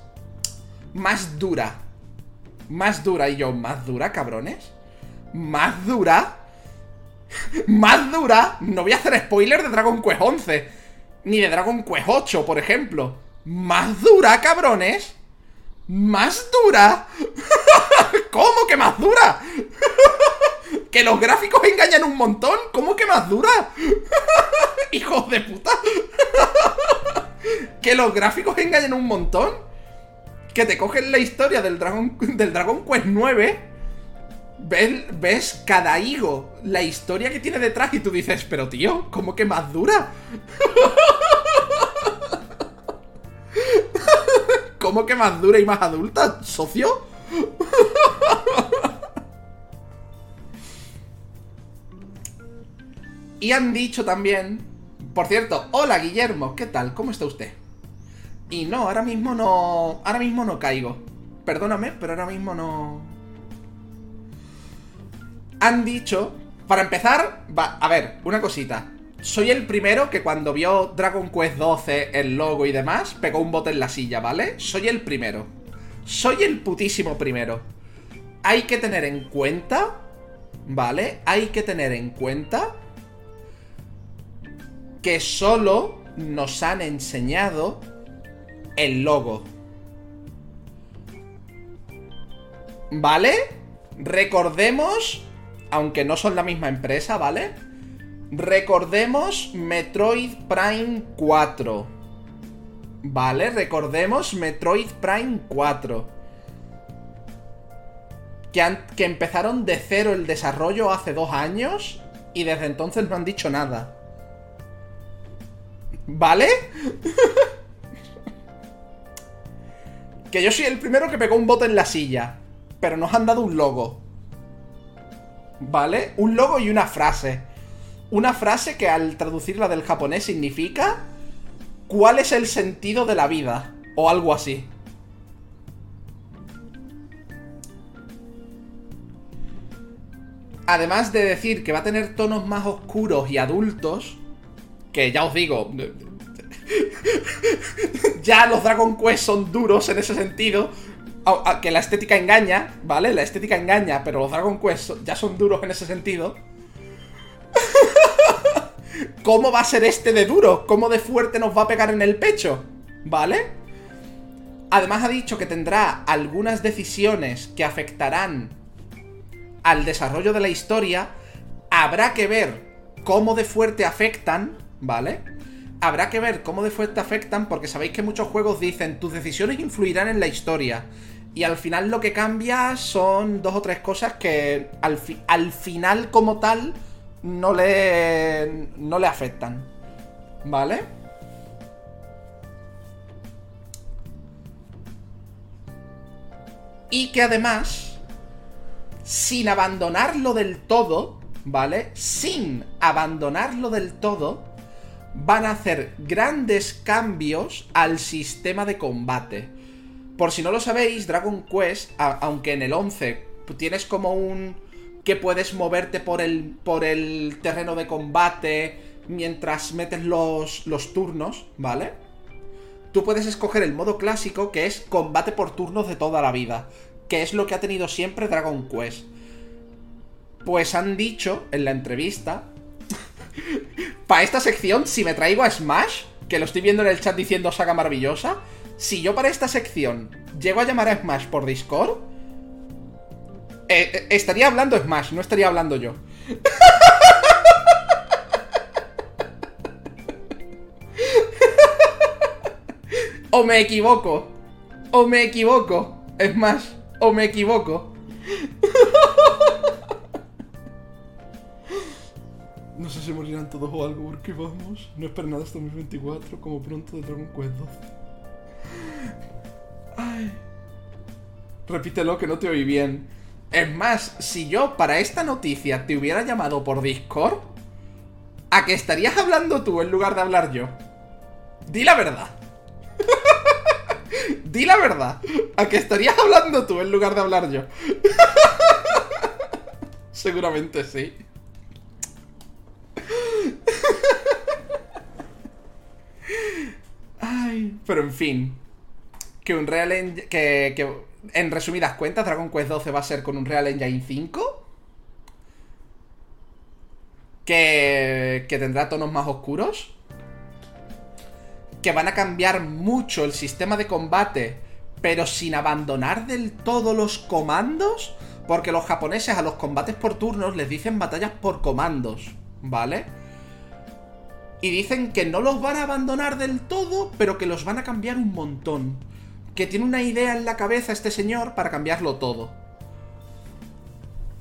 Más dura. Más dura. Y yo, ¿más dura, cabrones? ¿Más dura? ¿Más dura? No voy a hacer spoiler de Dragon Quest 11 ni de Dragon Quest 8, por ejemplo. ¿Más dura, cabrones? ¿Más dura? ¿Cómo que más dura? ¿Que los gráficos engañan un montón? ¿Cómo que más dura? ¡Hijos de puta! ¿Que los gráficos engañan un montón? ¿Que te cogen la historia del Dragon, del Dragon Quest 9 ves, cada higo, la historia que tiene detrás y tú dices, pero tío, ¿cómo que más dura? ¿Cómo que más dura y más adulta, socio? Y han dicho también, por cierto, hola Guillermo, ¿qué tal? ¿Cómo está usted? Y no, ahora mismo no, ahora mismo no caigo. Perdóname, pero ahora mismo no han dicho, para empezar, va, a ver, una cosita. Soy el primero que cuando vio Dragon Quest 12, el logo y demás, pegó un bote en la silla, ¿vale? Soy el primero. Soy el putísimo primero. Hay que tener en cuenta, ¿vale? Hay que tener en cuenta que solo nos han enseñado el logo. ¿Vale? Recordemos, aunque no son la misma empresa, ¿vale? Recordemos Metroid Prime 4. ¿Vale? Recordemos Metroid Prime 4. Que, empezaron de cero el desarrollo hace dos años y desde entonces no han dicho nada. ¿Vale? que yo soy el primero que pegó un bote en la silla. Pero nos han dado un logo. ¿Vale? Un logo y una frase. Una frase que al traducirla del japonés significa ¿Cuál es el sentido de la vida? O algo así. Además de decir que va a tener tonos más oscuros y adultos, que ya os digo, ya los Dragon Quest son duros en ese sentido, que la estética engaña, ¿vale? La estética engaña, pero los Dragon Quest ya son duros en ese sentido. ¿Cómo va a ser este de duro? ¿Cómo de fuerte nos va a pegar en el pecho? ¿Vale? Además ha dicho que tendrá algunas decisiones que afectarán al desarrollo de la historia. Habrá que ver cómo de fuerte afectan, ¿vale? Habrá que ver cómo de fuerte afectan porque sabéis que muchos juegos dicen tus decisiones influirán en la historia. Y al final lo que cambia son dos o tres cosas que al, al final como tal no le, no le afectan. ¿Vale? Y que además, sin abandonarlo del todo, ¿vale? Sin abandonarlo del todo, van a hacer grandes cambios al sistema de combate. Por si no lo sabéis, Dragon Quest, aunque en el 11 tienes como un que puedes moverte por el, por el terreno de combate mientras metes los, los turnos, ¿vale? Tú puedes escoger el modo clásico que es combate por turnos de toda la vida, que es lo que ha tenido siempre Dragon Quest. Pues han dicho en la entrevista, para esta sección, si me traigo a Smash, que lo estoy viendo en el chat diciendo saga maravillosa, si yo para esta sección llego a llamar a Smash por Discord, eh, eh, estaría hablando Smash, no estaría hablando yo. o me equivoco. O me equivoco. Smash. O me equivoco. No sé si morirán todos o algo porque vamos. No espero nada hasta 2024, como pronto de Dragon Quest 12. Ay. Repítelo que no te oí bien. Es más, si yo para esta noticia te hubiera llamado por Discord, ¿a qué estarías hablando tú en lugar de hablar yo? Di la verdad. Di la verdad. ¿A qué estarías hablando tú en lugar de hablar yo? Seguramente sí. Ay, pero en fin. Que un Real que, que en resumidas cuentas, Dragon Quest 12 va a ser con un Real Engine 5. Que, que tendrá tonos más oscuros. Que van a cambiar mucho el sistema de combate, pero sin abandonar del todo los comandos. Porque los japoneses a los combates por turnos les dicen batallas por comandos, ¿vale? Y dicen que no los van a abandonar del todo, pero que los van a cambiar un montón que tiene una idea en la cabeza este señor para cambiarlo todo.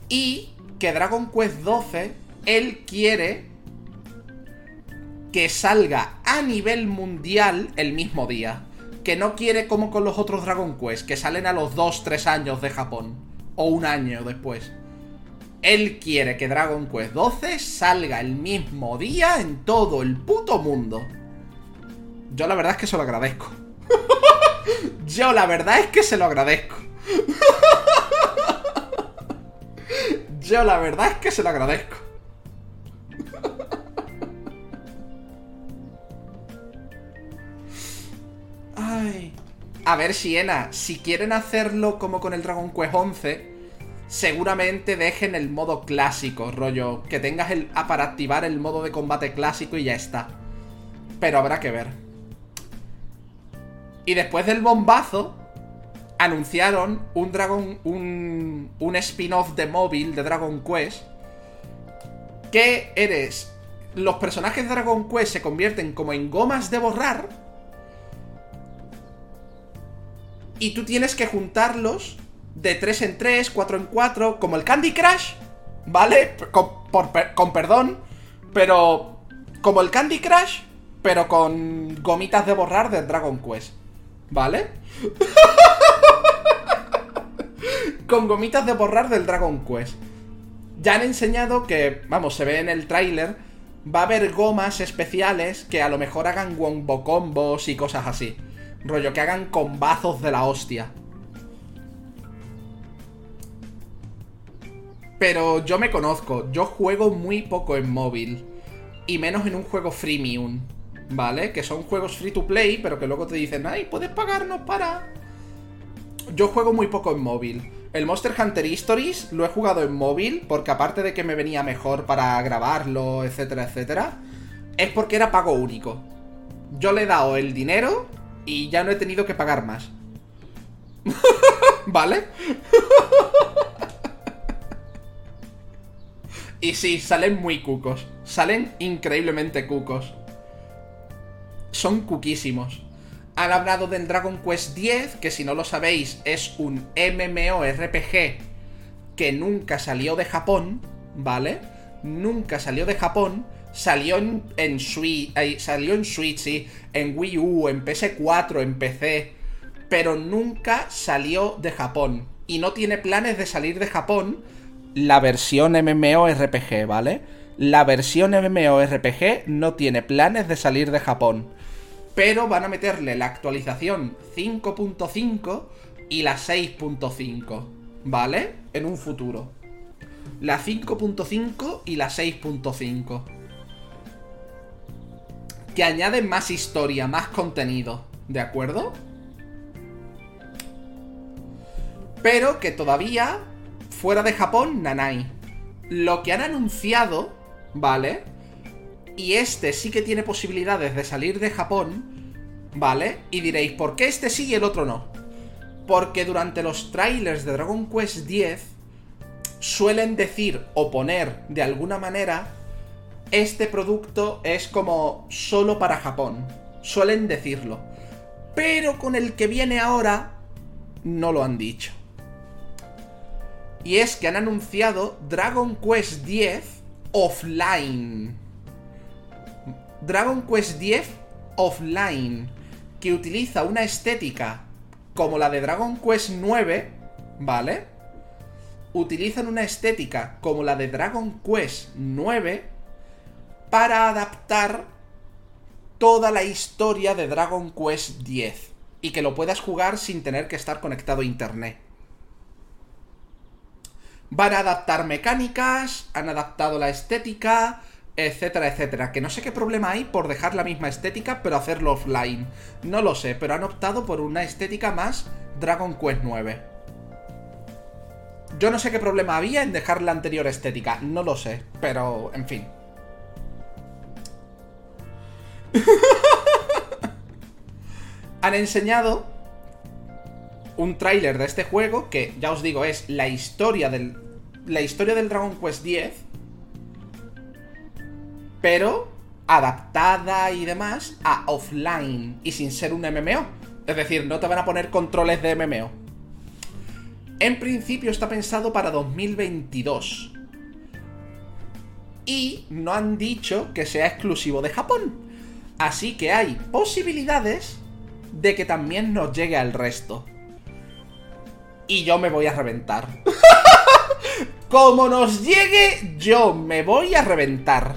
Y que Dragon Quest 12, él quiere que salga a nivel mundial el mismo día. Que no quiere como con los otros Dragon Quest, que salen a los 2-3 años de Japón. O un año después. Él quiere que Dragon Quest 12 salga el mismo día en todo el puto mundo. Yo la verdad es que se lo agradezco. Yo la verdad es que se lo agradezco. Yo la verdad es que se lo agradezco. Ay. A ver, Siena, si quieren hacerlo como con el Dragon Quest 11, seguramente dejen el modo clásico, rollo, que tengas el para activar el modo de combate clásico y ya está. Pero habrá que ver. Y después del bombazo, anunciaron un Dragon. un, un spin-off de móvil de Dragon Quest. Que eres. Los personajes de Dragon Quest se convierten como en gomas de borrar. Y tú tienes que juntarlos de 3 en 3, 4 en 4, como el Candy Crush, ¿vale? Con, perdón, pero como el Candy Crush, pero con gomitas de borrar de Dragon Quest, ¿vale? con gomitas de borrar del Dragon Quest. Ya han enseñado que, vamos, se ve en el tráiler, va a haber gomas especiales que a lo mejor hagan wombo combos y cosas así. Rollo, que hagan combazos de la hostia. Pero yo me conozco, yo juego muy poco en móvil. Y menos en un juego freemium. ¿Vale? Que son juegos free to play, pero que luego te dicen, ay, puedes pagarnos para... Yo juego muy poco en móvil. El Monster Hunter Stories lo he jugado en móvil, porque aparte de que me venía mejor para grabarlo, etcétera, etcétera, es porque era pago único. Yo le he dado el dinero y ya no he tenido que pagar más. ¿Vale? y sí, salen muy cucos. Salen increíblemente cucos. Son cuquísimos. Han hablado del Dragon Quest X, que si no lo sabéis es un MMORPG que nunca salió de Japón, ¿vale? Nunca salió de Japón Salió en, Switch, salió en Switch, sí, en Wii U, en PS4, en PC, pero nunca salió de Japón. Y no tiene planes de salir de Japón la versión MMORPG, ¿vale? La versión MMORPG no tiene planes de salir de Japón. Pero van a meterle la actualización 5.5 y la 6.5, ¿vale? En un futuro. La 5.5 y la 6.5 que añaden más historia, más contenido, ¿de acuerdo? Pero que todavía, fuera de Japón, Nanai. Lo que han anunciado, ¿vale? Y este sí que tiene posibilidades de salir de Japón, ¿vale? Y diréis, ¿por qué este sí y el otro no? Porque durante los trailers de Dragon Quest X suelen decir o poner de alguna manera este producto es como solo para Japón. Suelen decirlo. Pero con el que viene ahora, no lo han dicho. Y es que han anunciado Dragon Quest X offline. Dragon Quest X offline. Que utiliza una estética como la de Dragon Quest 9, ¿vale? Utilizan una estética como la de Dragon Quest 9 para adaptar toda la historia de Dragon Quest X y que lo puedas jugar sin tener que estar conectado a internet. Van a adaptar mecánicas, han adaptado la estética, etcétera, etcétera. Que no sé qué problema hay por dejar la misma estética pero hacerlo offline. No lo sé, pero han optado por una estética más Dragon Quest 9. Yo no sé qué problema había en dejar la anterior estética, no lo sé, pero en fin. Han enseñado un tráiler de este juego que, ya os digo, es la historia del. La historia del Dragon Quest X. Pero adaptada y demás a offline y sin ser un MMO. Es decir, no te van a poner controles de MMO. En principio está pensado para 2022. Y no han dicho que sea exclusivo de Japón. Así que hay posibilidades de que también nos llegue al resto. Y yo me voy a reventar. Como nos llegue, yo me voy a reventar.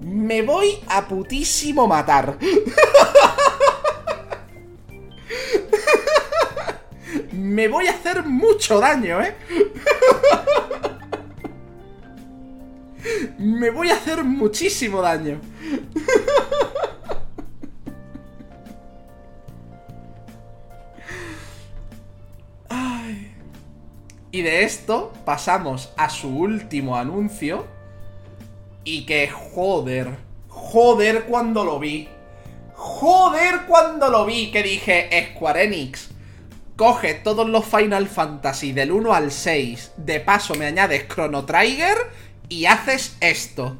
Me voy a putísimo matar. me voy a hacer mucho daño, ¿eh? Me voy a hacer muchísimo daño. Y de esto pasamos a su último anuncio. Y que joder, joder cuando lo vi. Joder cuando lo vi, que dije, Square Enix, coge todos los Final Fantasy del 1 al 6, de paso me añades Chrono Trigger y haces esto.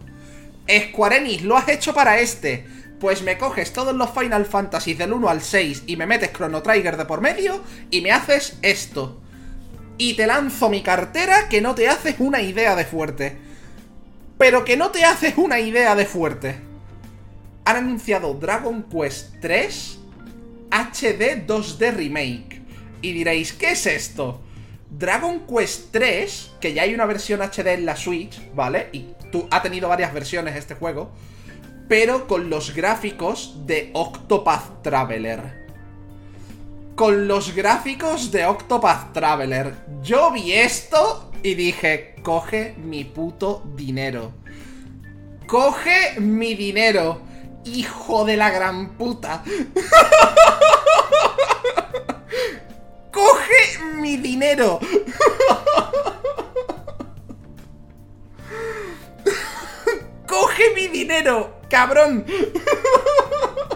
Square Enix, lo has hecho para este. Pues me coges todos los Final Fantasy del 1 al 6 y me metes Chrono Trigger de por medio y me haces esto y te lanzo mi cartera que no te haces una idea de fuerte. Pero que no te haces una idea de fuerte. Han anunciado Dragon Quest 3 HD 2D Remake. Y diréis, ¿qué es esto? Dragon Quest 3, que ya hay una versión HD en la Switch, ¿vale? Y tú, ha tenido varias versiones este juego, pero con los gráficos de Octopath Traveler con los gráficos de Octopath Traveler. Yo vi esto y dije, coge mi puto dinero. Coge mi dinero, hijo de la gran puta. coge mi dinero. coge mi dinero, cabrón.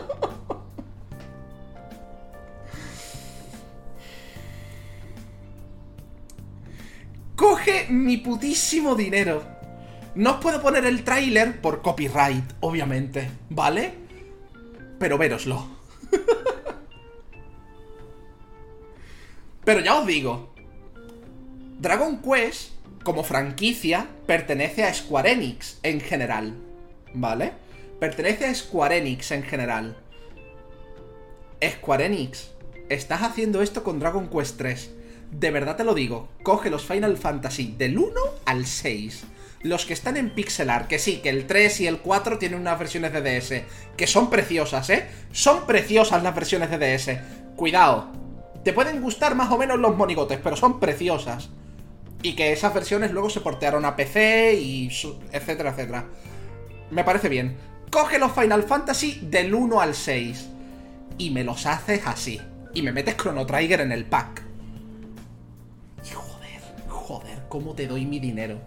coge mi putísimo dinero. No os puedo poner el tráiler por copyright, obviamente, ¿vale? Pero veroslo. Pero ya os digo, Dragon Quest, como franquicia, pertenece a Square Enix en general, ¿vale? Pertenece a Square Enix en general. Square Enix, estás haciendo esto con Dragon Quest 3 de verdad te lo digo, coge los Final Fantasy del 1 al 6. Los que están en pixel art, que sí, que el 3 y el 4 tienen unas versiones de DS, que son preciosas, ¿eh? Son preciosas las versiones de DS. Cuidado, te pueden gustar más o menos los monigotes, pero son preciosas. Y que esas versiones luego se portearon a PC y etcétera, etcétera. Me parece bien. Coge los Final Fantasy del 1 al 6 y me los haces así. Y me metes Chrono Trigger en el pack. ¿Cómo te doy mi dinero?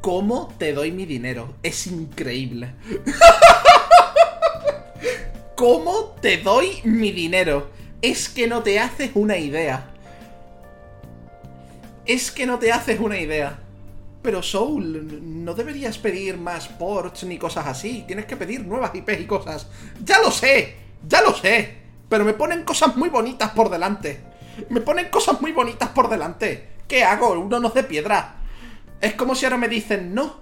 ¿Cómo te doy mi dinero? Es increíble. ¿Cómo te doy mi dinero? Es que no te haces una idea. Es que no te haces una idea. Pero Soul, no deberías pedir más ports ni cosas así. Tienes que pedir nuevas IPs y cosas. Ya lo sé, ya lo sé. Pero me ponen cosas muy bonitas por delante. Me ponen cosas muy bonitas por delante. ¿Qué hago? Uno no de piedra. Es como si ahora me dicen, no.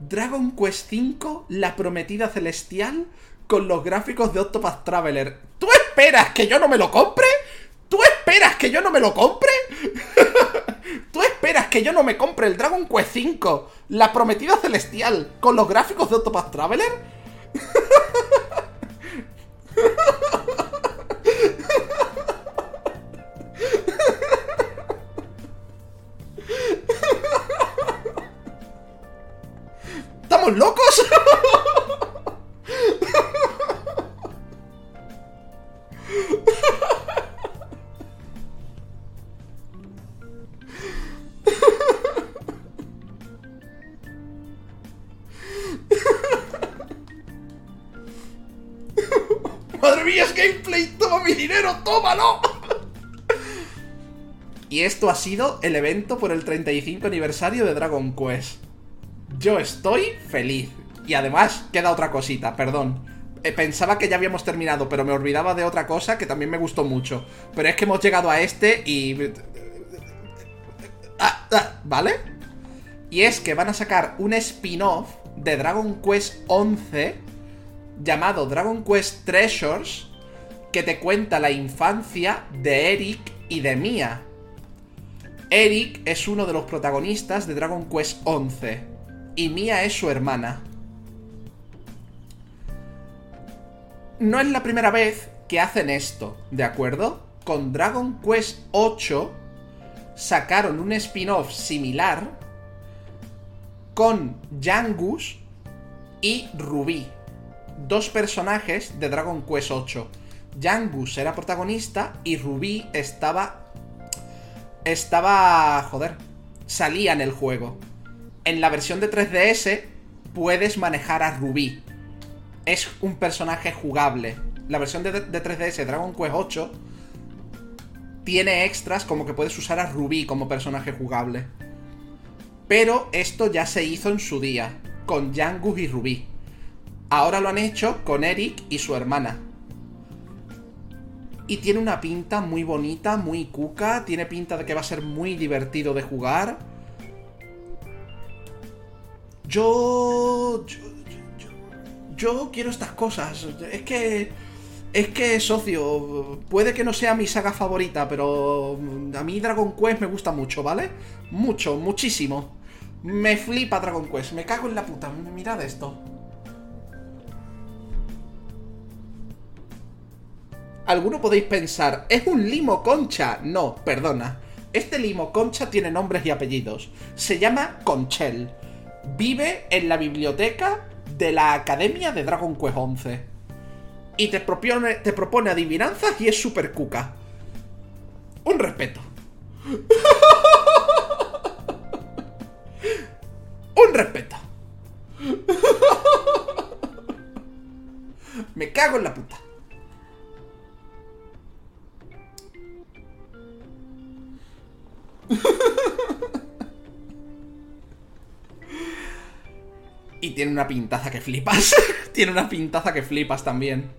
Dragon Quest V, la prometida celestial, con los gráficos de Octopath Traveler. ¿Tú esperas que yo no me lo compre? ¿Tú esperas que yo no me lo compre? ¿Tú esperas que yo no me compre el Dragon Quest V, la prometida celestial, con los gráficos de Octopath Traveler? ¿Estamos locos? ¡Madre mía, es gameplay! ¡Toma mi dinero! ¡Tómalo! Y esto ha sido el evento por el 35 aniversario de Dragon Quest. Yo estoy feliz. Y además, queda otra cosita, perdón. Eh, pensaba que ya habíamos terminado, pero me olvidaba de otra cosa que también me gustó mucho. Pero es que hemos llegado a este y... Ah, ah, ¿Vale? Y es que van a sacar un spin-off de Dragon Quest 11 llamado Dragon Quest Treasures que te cuenta la infancia de Eric y de Mia. Eric es uno de los protagonistas de Dragon Quest 11 y Mia es su hermana. No es la primera vez que hacen esto, ¿de acuerdo? Con Dragon Quest 8 sacaron un spin-off similar con Jangus y Rubí. Dos personajes de Dragon Quest 8. Jangus era protagonista y Rubí estaba. Estaba. Joder. Salía en el juego. En la versión de 3DS puedes manejar a Rubí. Es un personaje jugable. La versión de, de 3DS Dragon Quest 8 tiene extras como que puedes usar a Rubí como personaje jugable. Pero esto ya se hizo en su día, con Jangus y Rubí. Ahora lo han hecho con Eric y su hermana. Y tiene una pinta muy bonita, muy cuca. Tiene pinta de que va a ser muy divertido de jugar. Yo. Yo, yo, quiero estas cosas. Es que. Es que, socio, puede que no sea mi saga favorita, pero a mí Dragon Quest me gusta mucho, ¿vale? Mucho, muchísimo. Me flipa Dragon Quest, me cago en la puta, mirad esto. Alguno podéis pensar, ¿es un limo concha? No, perdona. Este limo concha tiene nombres y apellidos. Se llama Conchel. Vive en la biblioteca de la Academia de Dragon Quest 11. Y te propone, te propone adivinanzas y es super cuca. Un respeto. Un respeto. Me cago en la puta. Y tiene una pintaza que flipas. tiene una pintaza que flipas también.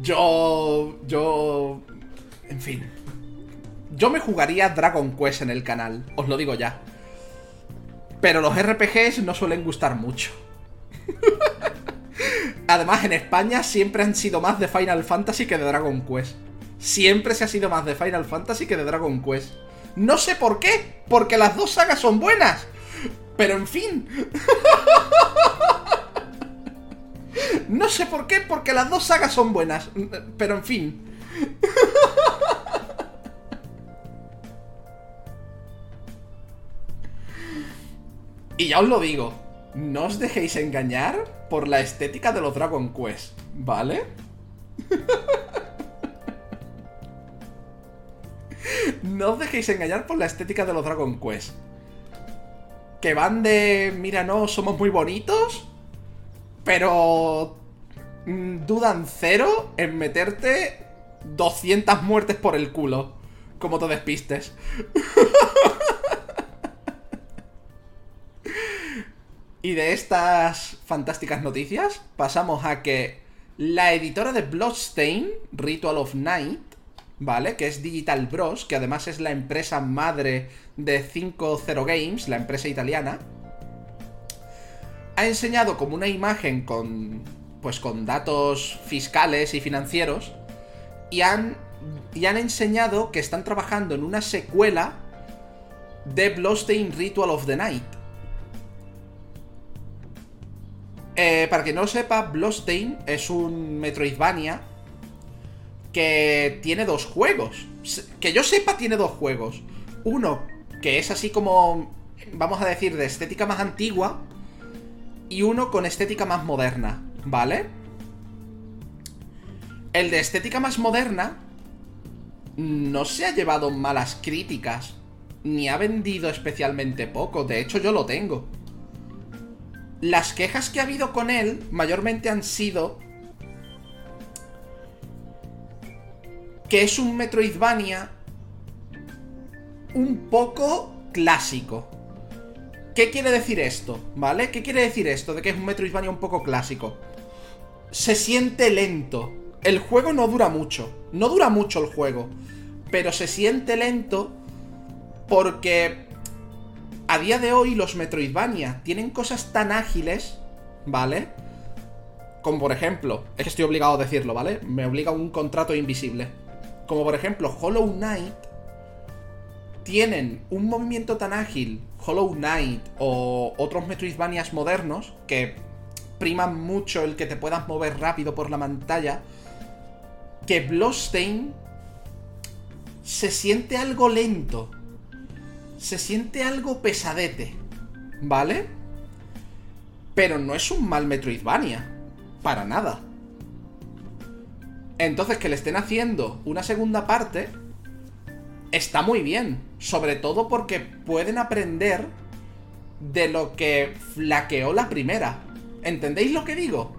Yo. Yo. En fin. Yo me jugaría Dragon Quest en el canal, os lo digo ya. Pero los RPGs no suelen gustar mucho. Además, en España siempre han sido más de Final Fantasy que de Dragon Quest. Siempre se ha sido más de Final Fantasy que de Dragon Quest. No sé por qué, porque las dos sagas son buenas. Pero en fin. No sé por qué, porque las dos sagas son buenas. Pero en fin. Y ya os lo digo, no os dejéis engañar por la estética de los Dragon Quest, ¿vale? no os dejéis engañar por la estética de los Dragon Quest. Que van de, mira, no, somos muy bonitos, pero mm, dudan cero en meterte 200 muertes por el culo. Como te despistes. y de estas fantásticas noticias, pasamos a que la editora de Bloodstain, Ritual of Night, ¿vale? Que es Digital Bros, que además es la empresa madre de 5-0 Games, la empresa italiana, ha enseñado como una imagen con pues con datos fiscales y financieros y han y han enseñado que están trabajando en una secuela de Bloodstain Ritual of the Night. Eh, para que no lo sepa, Bloodstain es un Metroidvania que tiene dos juegos. Que yo sepa, tiene dos juegos. Uno que es así como, vamos a decir, de estética más antigua, y uno con estética más moderna, ¿vale? El de estética más moderna no se ha llevado malas críticas, ni ha vendido especialmente poco, de hecho yo lo tengo. Las quejas que ha habido con él mayormente han sido que es un Metroidvania un poco clásico. ¿Qué quiere decir esto? ¿Vale? ¿Qué quiere decir esto de que es un Metroidvania un poco clásico? Se siente lento. El juego no dura mucho. No dura mucho el juego. Pero se siente lento porque a día de hoy los Metroidvania tienen cosas tan ágiles, ¿vale? Como por ejemplo, es que estoy obligado a decirlo, ¿vale? Me obliga un contrato invisible. Como por ejemplo Hollow Knight tienen un movimiento tan ágil, Hollow Knight o otros Metroidvanias modernos, que priman mucho el que te puedas mover rápido por la pantalla, que Bloodstain se siente algo lento. se siente algo pesadete, ¿vale? Pero no es un mal Metroidvania, para nada. Entonces que le estén haciendo una segunda parte está muy bien, sobre todo porque pueden aprender de lo que flaqueó la primera. ¿Entendéis lo que digo?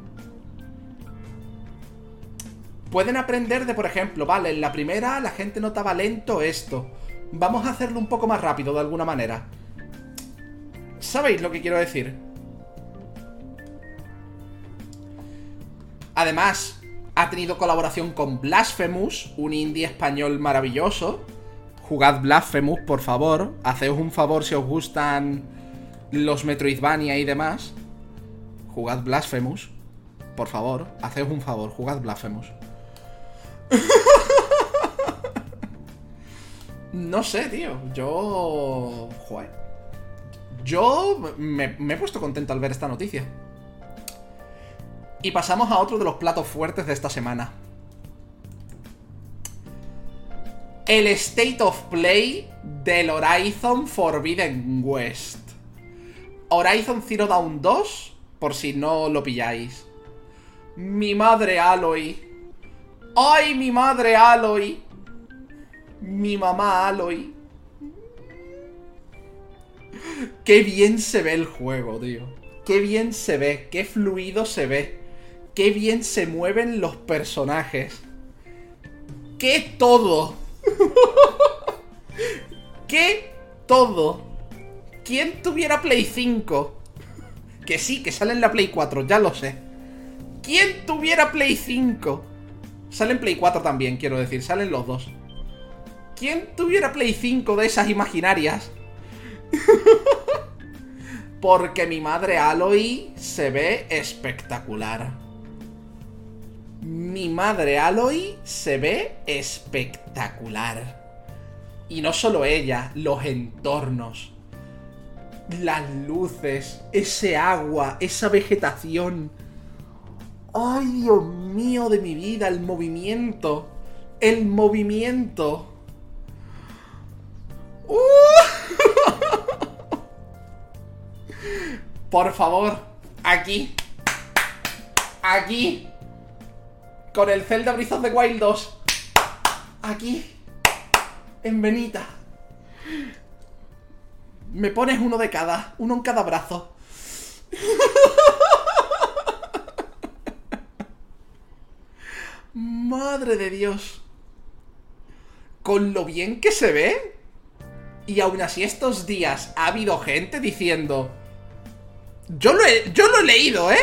Pueden aprender de, por ejemplo, vale, en la primera la gente notaba lento esto. Vamos a hacerlo un poco más rápido de alguna manera. ¿Sabéis lo que quiero decir? Además, ha tenido colaboración con Blasphemous, un indie español maravilloso. Jugad Blasphemous, por favor. Haceos un favor si os gustan los Metroidvania y demás. Jugad Blasphemous. Por favor, haceos un favor, jugad Blasphemous. no sé, tío. Yo. Joder. Yo me, me he puesto contento al ver esta noticia. Y pasamos a otro de los platos fuertes de esta semana. El State of Play del Horizon Forbidden West. Horizon Zero Dawn 2, por si no lo pilláis. Mi madre Aloy. ¡Ay, mi madre Aloy! Mi mamá Aloy. Qué bien se ve el juego, tío. Qué bien se ve, qué fluido se ve qué bien se mueven los personajes. ¡Qué todo! ¡Qué todo! ¿Quién tuviera Play 5? Que sí, que sale en la Play 4, ya lo sé. ¿Quién tuviera Play 5? Sale en Play 4 también, quiero decir, salen los dos. ¿Quién tuviera Play 5 de esas imaginarias? Porque mi madre Aloy se ve espectacular. Mi madre Aloy se ve espectacular. Y no solo ella, los entornos. Las luces, ese agua, esa vegetación. ¡Ay, Dios mío de mi vida! El movimiento. El movimiento. ¡Uh! Por favor, aquí. Aquí con el Zelda Breath of the Wild 2. Aquí. En Benita. Me pones uno de cada. Uno en cada brazo. Madre de Dios. Con lo bien que se ve. Y aún así estos días ha habido gente diciendo... Yo lo he, yo lo he leído, ¿eh?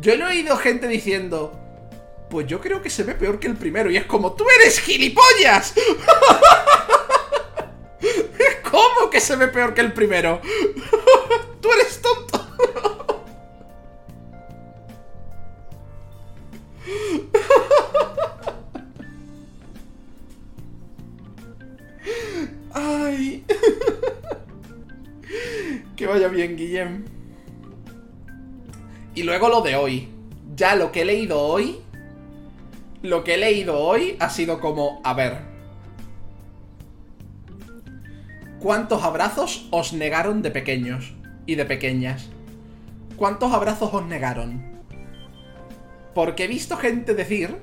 Yo lo he oído gente diciendo pues yo creo que se ve peor que el primero. Y es como, ¡tú eres gilipollas! ¿Cómo que se ve peor que el primero? ¡Tú eres tonto! ¡Ay! que vaya bien, Guillem. Y luego lo de hoy. Ya lo que he leído hoy lo que he leído hoy ha sido como, a ver, ¿cuántos abrazos os negaron de pequeños y de pequeñas? ¿Cuántos abrazos os negaron? Porque he visto gente decir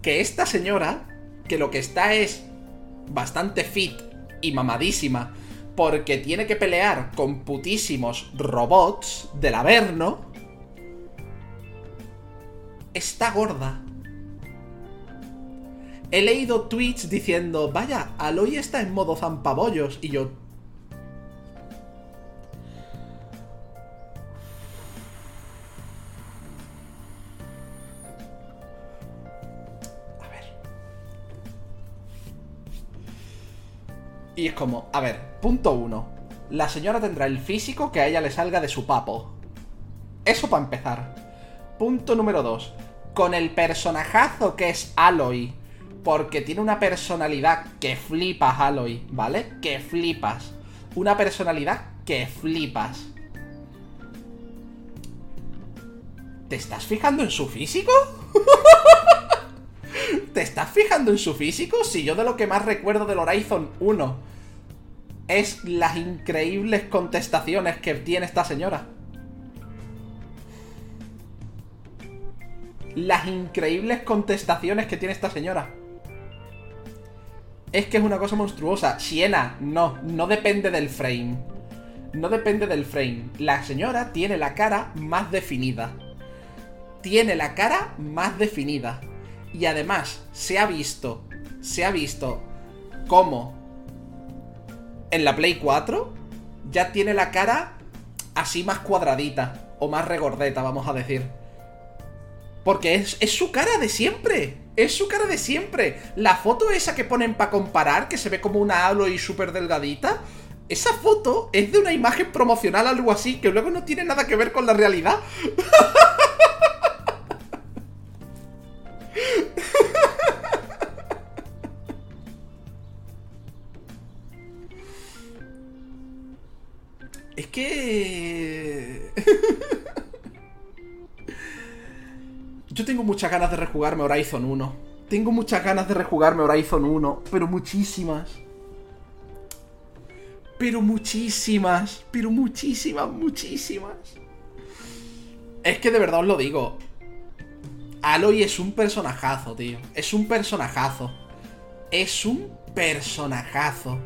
que esta señora, que lo que está es bastante fit y mamadísima, porque tiene que pelear con putísimos robots del Averno, está gorda. He leído tweets diciendo, vaya, Aloy está en modo zampabollos. Y yo... A ver. Y es como, a ver, punto uno. La señora tendrá el físico que a ella le salga de su papo. Eso para empezar. Punto número 2. Con el personajazo que es Aloy. Porque tiene una personalidad que flipas, Aloy, ¿vale? Que flipas. Una personalidad que flipas. ¿Te estás fijando en su físico? ¿Te, estás fijando en su físico? Si yo de lo que más recuerdo del Horizon 1 es las increíbles contestaciones que tiene esta señora. Las increíbles contestaciones que tiene esta señora. Es que es una cosa monstruosa. Siena, no, no depende del frame. No depende del frame. La señora tiene la cara más definida. Tiene la cara más definida. Y además, se ha visto, se ha visto cómo en la Play 4 ya tiene la cara así más cuadradita. O más regordeta, vamos a decir. Porque es, es su cara de siempre. Es su cara de siempre. La foto esa que ponen para comparar, que se ve como una Aloy súper delgadita. Esa foto es de una imagen promocional, algo así, que luego no tiene nada que ver con la realidad. Es que... Yo tengo muchas ganas de rejugarme Horizon 1. Tengo muchas ganas de rejugarme Horizon 1, pero muchísimas. Pero muchísimas, pero muchísimas, muchísimas. Es que de verdad os lo digo. Aloy es un personajazo, tío. Es un personajazo. Es un personajazo.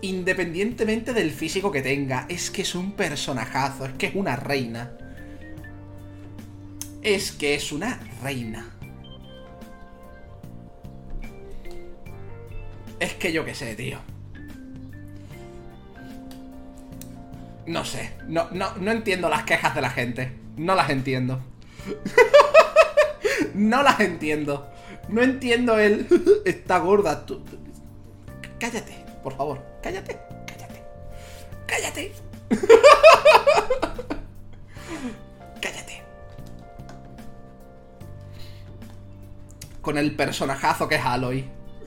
Independientemente del físico que tenga, es que es un personajazo. Es que es una reina es que es una reina. Es que yo qué sé, tío. No sé. No, no, no entiendo las quejas de la gente. No las entiendo. no las entiendo. No entiendo el... Está gorda. Cállate, por favor. Cállate. Cállate. Cállate. con el personajazo que es Aloy.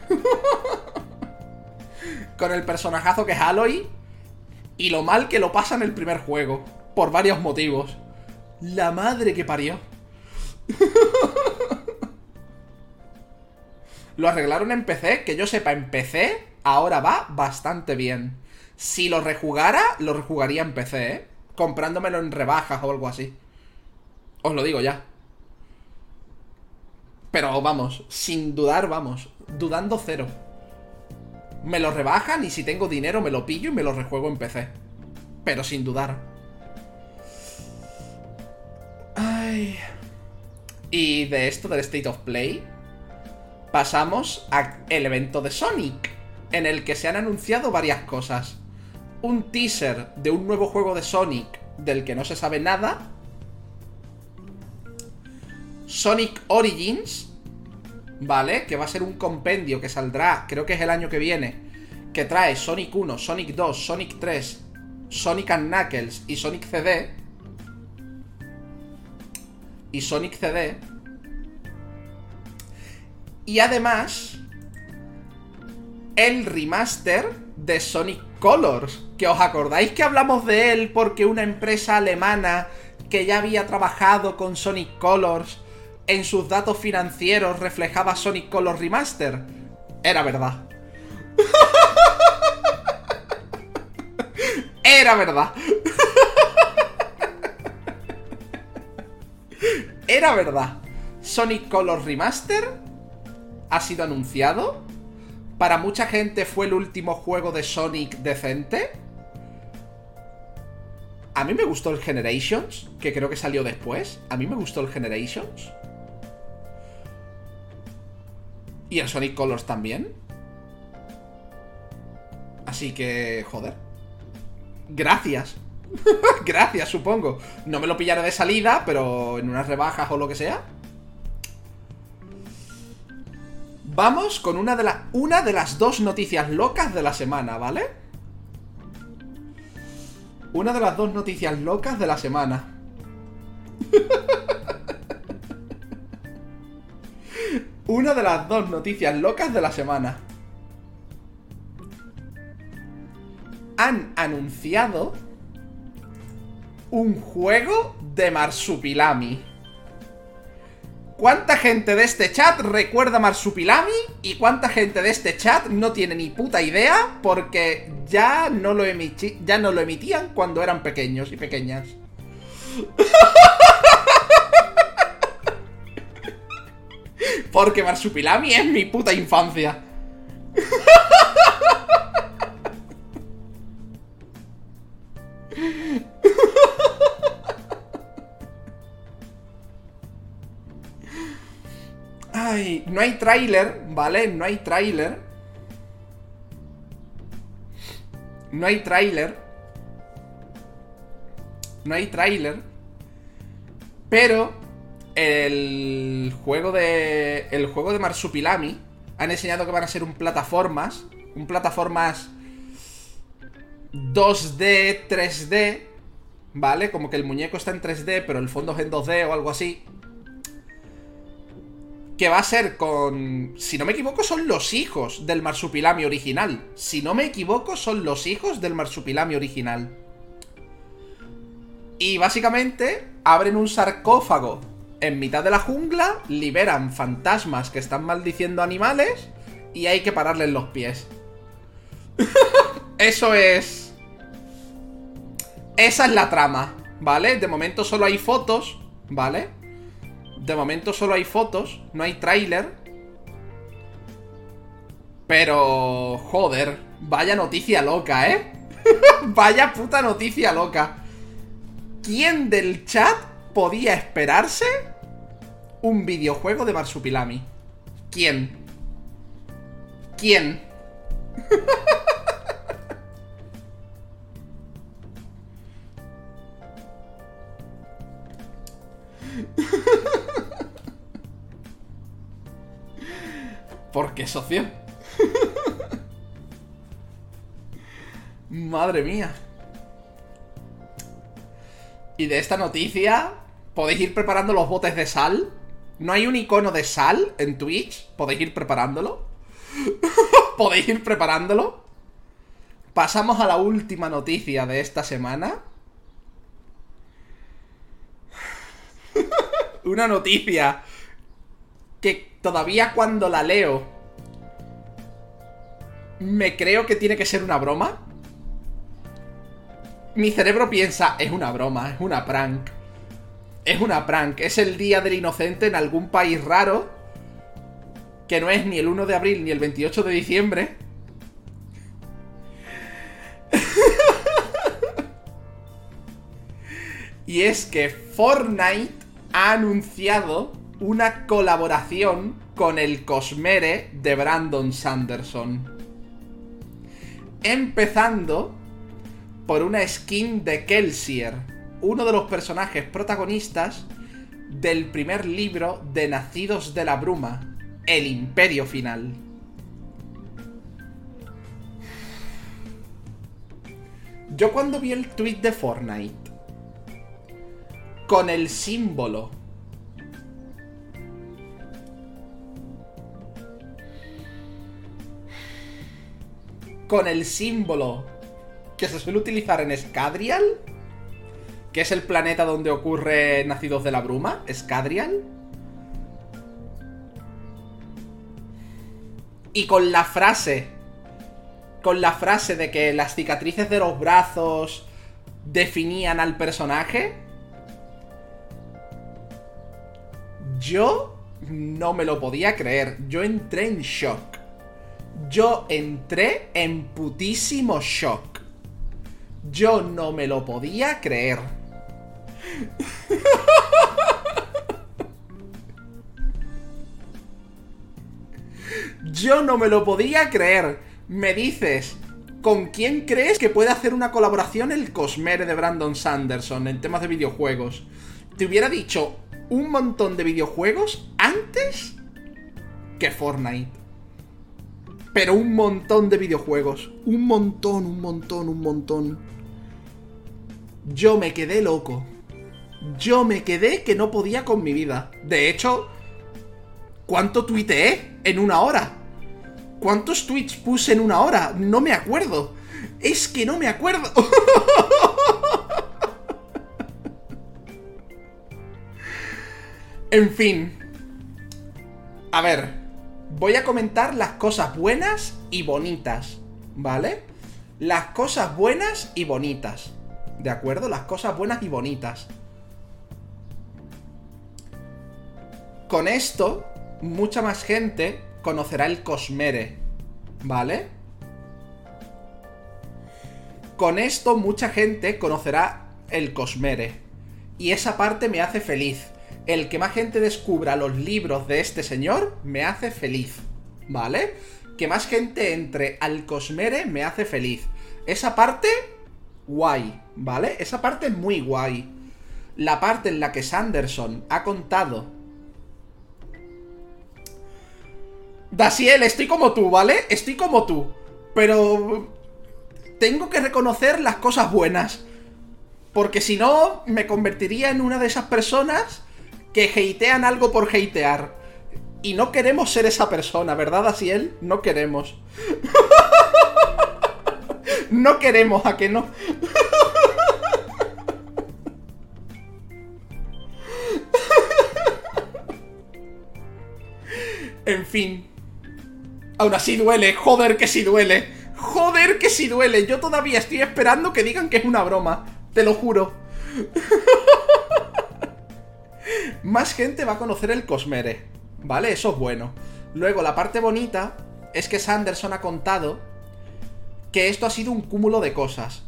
con el personajazo que es Aloy y lo mal que lo pasa en el primer juego, por varios motivos. La madre que parió. lo arreglaron en PC, que yo sepa, en PC ahora va bastante bien. Si lo rejugara, lo rejugaría en PC, ¿eh? Comprándomelo en rebajas o algo así. Os lo digo ya. Pero vamos, sin dudar, vamos, dudando cero. Me lo rebajan y si tengo dinero me lo pillo y me lo rejuego en PC. Pero sin dudar. Ay. Y de esto del State of Play, pasamos al evento de Sonic, en el que se han anunciado varias cosas. Un teaser de un nuevo juego de Sonic del que no se sabe nada Sonic Origins, ¿vale? Que va a ser un compendio que saldrá, creo que es el año que viene, que trae Sonic 1, Sonic 2, Sonic 3, Sonic Knuckles y Sonic CD. Y Sonic CD. Y además, el remaster de Sonic Colors. Que os acordáis que hablamos de él porque una empresa alemana que ya había trabajado con Sonic Colors en sus datos financieros reflejaba Sonic Color Remaster. Era verdad. Era verdad. Era verdad. Sonic Color Remaster ha sido anunciado. Para mucha gente fue el último juego de Sonic decente. A mí me gustó el Generations, que creo que salió después. A mí me gustó el Generations. Y el Sonic Colors también. Así que, joder. Gracias. Gracias, supongo. No me lo pillaré de salida, pero en unas rebajas o lo que sea. Vamos con una de, una de las dos noticias locas de la semana, ¿vale? Una de las dos noticias locas de la semana. una de las dos noticias locas de la semana. Han anunciado un juego de Marsupilami. ¿Cuánta gente de este chat recuerda Marsupilami? ¿Y cuánta gente de este chat no tiene ni puta idea? Porque ya no lo, ya no lo emitían cuando eran pequeños y pequeñas. Porque Marsupilami es mi puta infancia. Ay, no hay tráiler, ¿vale? No hay tráiler. No hay tráiler. No hay tráiler. Pero el juego de el juego de Marsupilami han enseñado que van a ser un plataformas, un plataformas 2D, 3D, ¿vale? Como que el muñeco está en 3D, pero el fondo es en 2D o algo así. Que va a ser con... Si no me equivoco, son los hijos del marsupilami original. Si no me equivoco, son los hijos del marsupilami original. Y básicamente abren un sarcófago en mitad de la jungla, liberan fantasmas que están maldiciendo animales y hay que pararles los pies. Eso es... Esa es la trama, ¿vale? De momento solo hay fotos, ¿vale? De momento solo hay fotos, no hay tráiler. Pero... Joder, vaya noticia loca, ¿eh? vaya puta noticia loca. ¿Quién del chat podía esperarse un videojuego de Marsupilami? ¿Quién? ¿Quién? ¿Por qué, socio? Madre mía. Y de esta noticia, podéis ir preparando los botes de sal. ¿No hay un icono de sal en Twitch? ¿Podéis ir preparándolo? ¿Podéis ir preparándolo? Pasamos a la última noticia de esta semana. Una noticia que todavía cuando la leo me creo que tiene que ser una broma. Mi cerebro piensa, es una broma, es una prank. Es una prank, es el día del inocente en algún país raro. Que no es ni el 1 de abril ni el 28 de diciembre. y es que Fortnite ha anunciado una colaboración con el Cosmere de Brandon Sanderson. Empezando por una skin de Kelsier, uno de los personajes protagonistas del primer libro de Nacidos de la Bruma, El Imperio Final. Yo cuando vi el tweet de Fortnite con el símbolo con el símbolo que se suele utilizar en Scadrial, que es el planeta donde ocurre Nacidos de la Bruma, Scadrial. Y con la frase, con la frase de que las cicatrices de los brazos definían al personaje, yo no me lo podía creer, yo entré en shock yo entré en putísimo shock. Yo no me lo podía creer. Yo no me lo podía creer. Me dices, ¿con quién crees que puede hacer una colaboración el Cosmere de Brandon Sanderson en temas de videojuegos? Te hubiera dicho un montón de videojuegos antes que Fortnite pero un montón de videojuegos. Un montón, un montón, un montón. Yo me quedé loco. Yo me quedé que no podía con mi vida. De hecho, ¿cuánto tuiteé en una hora? ¿Cuántos tweets puse en una hora? No me acuerdo. Es que no me acuerdo. en fin. A ver, voy a comentar las cosas buenas y bonitas, ¿vale? Las cosas buenas y bonitas. ¿De acuerdo? Las cosas buenas y bonitas. Con esto, mucha más gente conocerá el Cosmere, ¿vale? Con esto, mucha gente conocerá el Cosmere. Y esa parte me hace feliz. El que más gente descubra los libros de este señor me hace feliz, ¿vale? Que más gente entre al Cosmere me hace feliz. Esa parte, guay, ¿vale? Esa parte es muy guay. La parte en la que Sanderson ha contado Dasiel, estoy como tú, ¿vale? Estoy como tú. Pero... Tengo que reconocer las cosas buenas. Porque si no, me convertiría en una de esas personas que hatean algo por hatear. Y no queremos ser esa persona, ¿verdad, Dasiel? No queremos. no queremos, ¿a que no? en fin. Aún así duele, joder que sí duele. Joder que sí duele. Yo todavía estoy esperando que digan que es una broma. Te lo juro. Más gente va a conocer el Cosmere. ¿Vale? Eso es bueno. Luego, la parte bonita es que Sanderson ha contado que esto ha sido un cúmulo de cosas.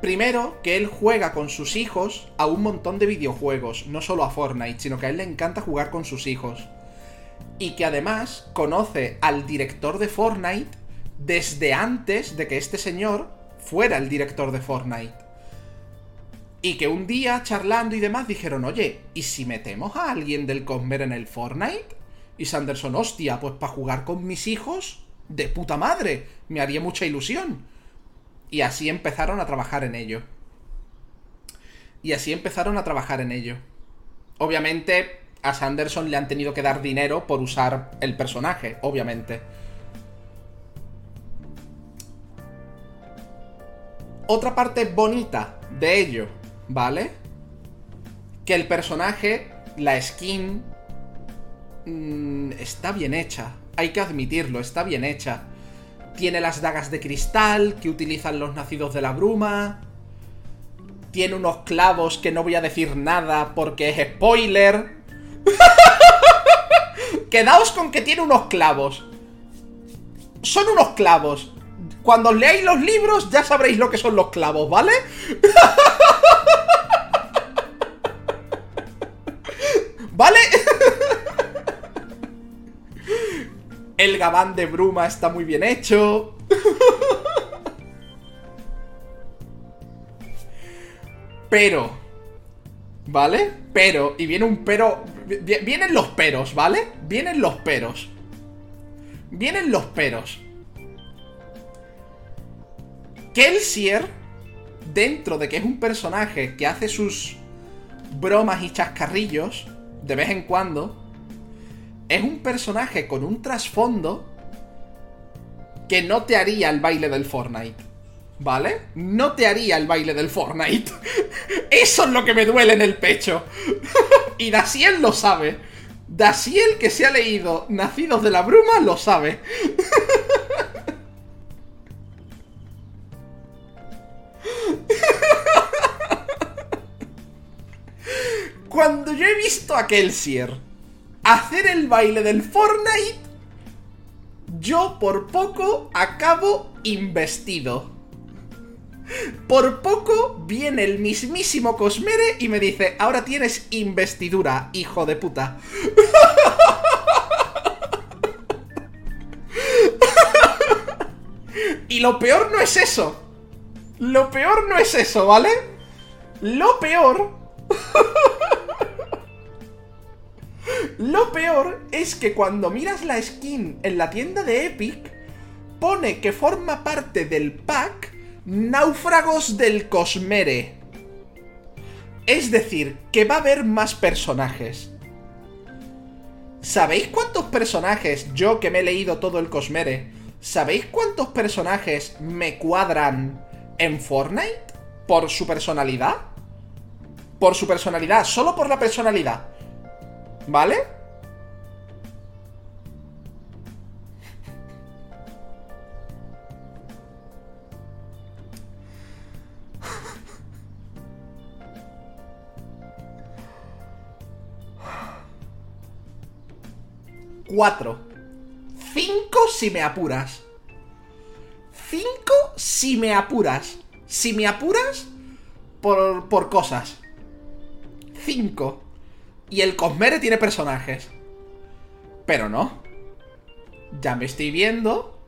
Primero, que él juega con sus hijos a un montón de videojuegos, no solo a Fortnite, sino que a él le encanta jugar con sus hijos y que además conoce al director de Fortnite desde antes de que este señor fuera el director de Fortnite. Y que un día, charlando y demás, dijeron, oye, ¿y si metemos a alguien del Cosmer en el Fortnite? Y Sanderson, hostia, pues para jugar con mis hijos, de puta madre, me haría mucha ilusión. Y así empezaron a trabajar en ello. Y así empezaron a trabajar en ello. Obviamente, a Sanderson le han tenido que dar dinero por usar el personaje, obviamente. Otra parte bonita de ello, ¿vale? Que el personaje, la skin, mm, está bien hecha. Hay que admitirlo, está bien hecha. Tiene las dagas de cristal que utilizan los nacidos de la bruma. Tiene unos clavos que no voy a decir nada porque es spoiler. Quedaos con que tiene unos clavos. Son unos clavos. Cuando leáis los libros ya sabréis lo que son los clavos, ¿vale? ¿Vale? El gabán de bruma está muy bien hecho. Pero... ¿Vale? Pero, y viene un pero Vienen los peros, ¿vale? Vienen los peros. Vienen los peros. Kelsier, dentro de que es un personaje que hace sus bromas y chascarrillos de vez en cuando, es un personaje con un trasfondo que no te haría el baile del Fortnite. ¿Vale? No te haría el baile del Fortnite. Eso es lo que me duele en el pecho. y Dasiel lo sabe. Dasiel que se ha leído Nacidos de la Bruma lo sabe. Cuando yo he visto a Kelsier hacer el baile del Fortnite, yo por poco acabo investido. Por poco viene el mismísimo Cosmere y me dice, ahora tienes investidura, hijo de puta. y lo peor no es eso. Lo peor no es eso, ¿vale? Lo peor... Lo peor es que cuando miras la skin en la tienda de Epic, pone que forma parte del pack Náufragos del Cosmere. Es decir, que va a haber más personajes. ¿Sabéis cuántos personajes, yo que me he leído todo el Cosmere, ¿sabéis cuántos personajes me cuadran en Fortnite? ¿Por su personalidad? Por su personalidad, solo por la personalidad. ¿Vale? Cuatro. Cinco si me apuras. Cinco si me apuras. Si me apuras por, por cosas. Cinco. Y el Cosmere tiene personajes. Pero no. Ya me estoy viendo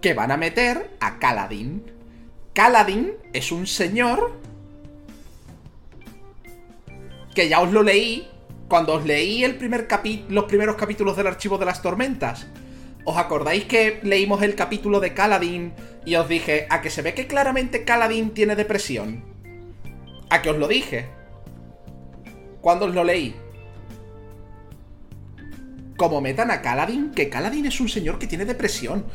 que van a meter a Kaladin. Kaladin es un señor que ya os lo leí cuando os leí el primer los primeros capítulos del Archivo de las Tormentas. ¿Os acordáis que leímos el capítulo de Kaladin y os dije a que se ve que claramente Kaladin tiene depresión? A que os lo dije. Cuando os lo leí. Como metan a Kaladin, que Kaladin es un señor que tiene depresión.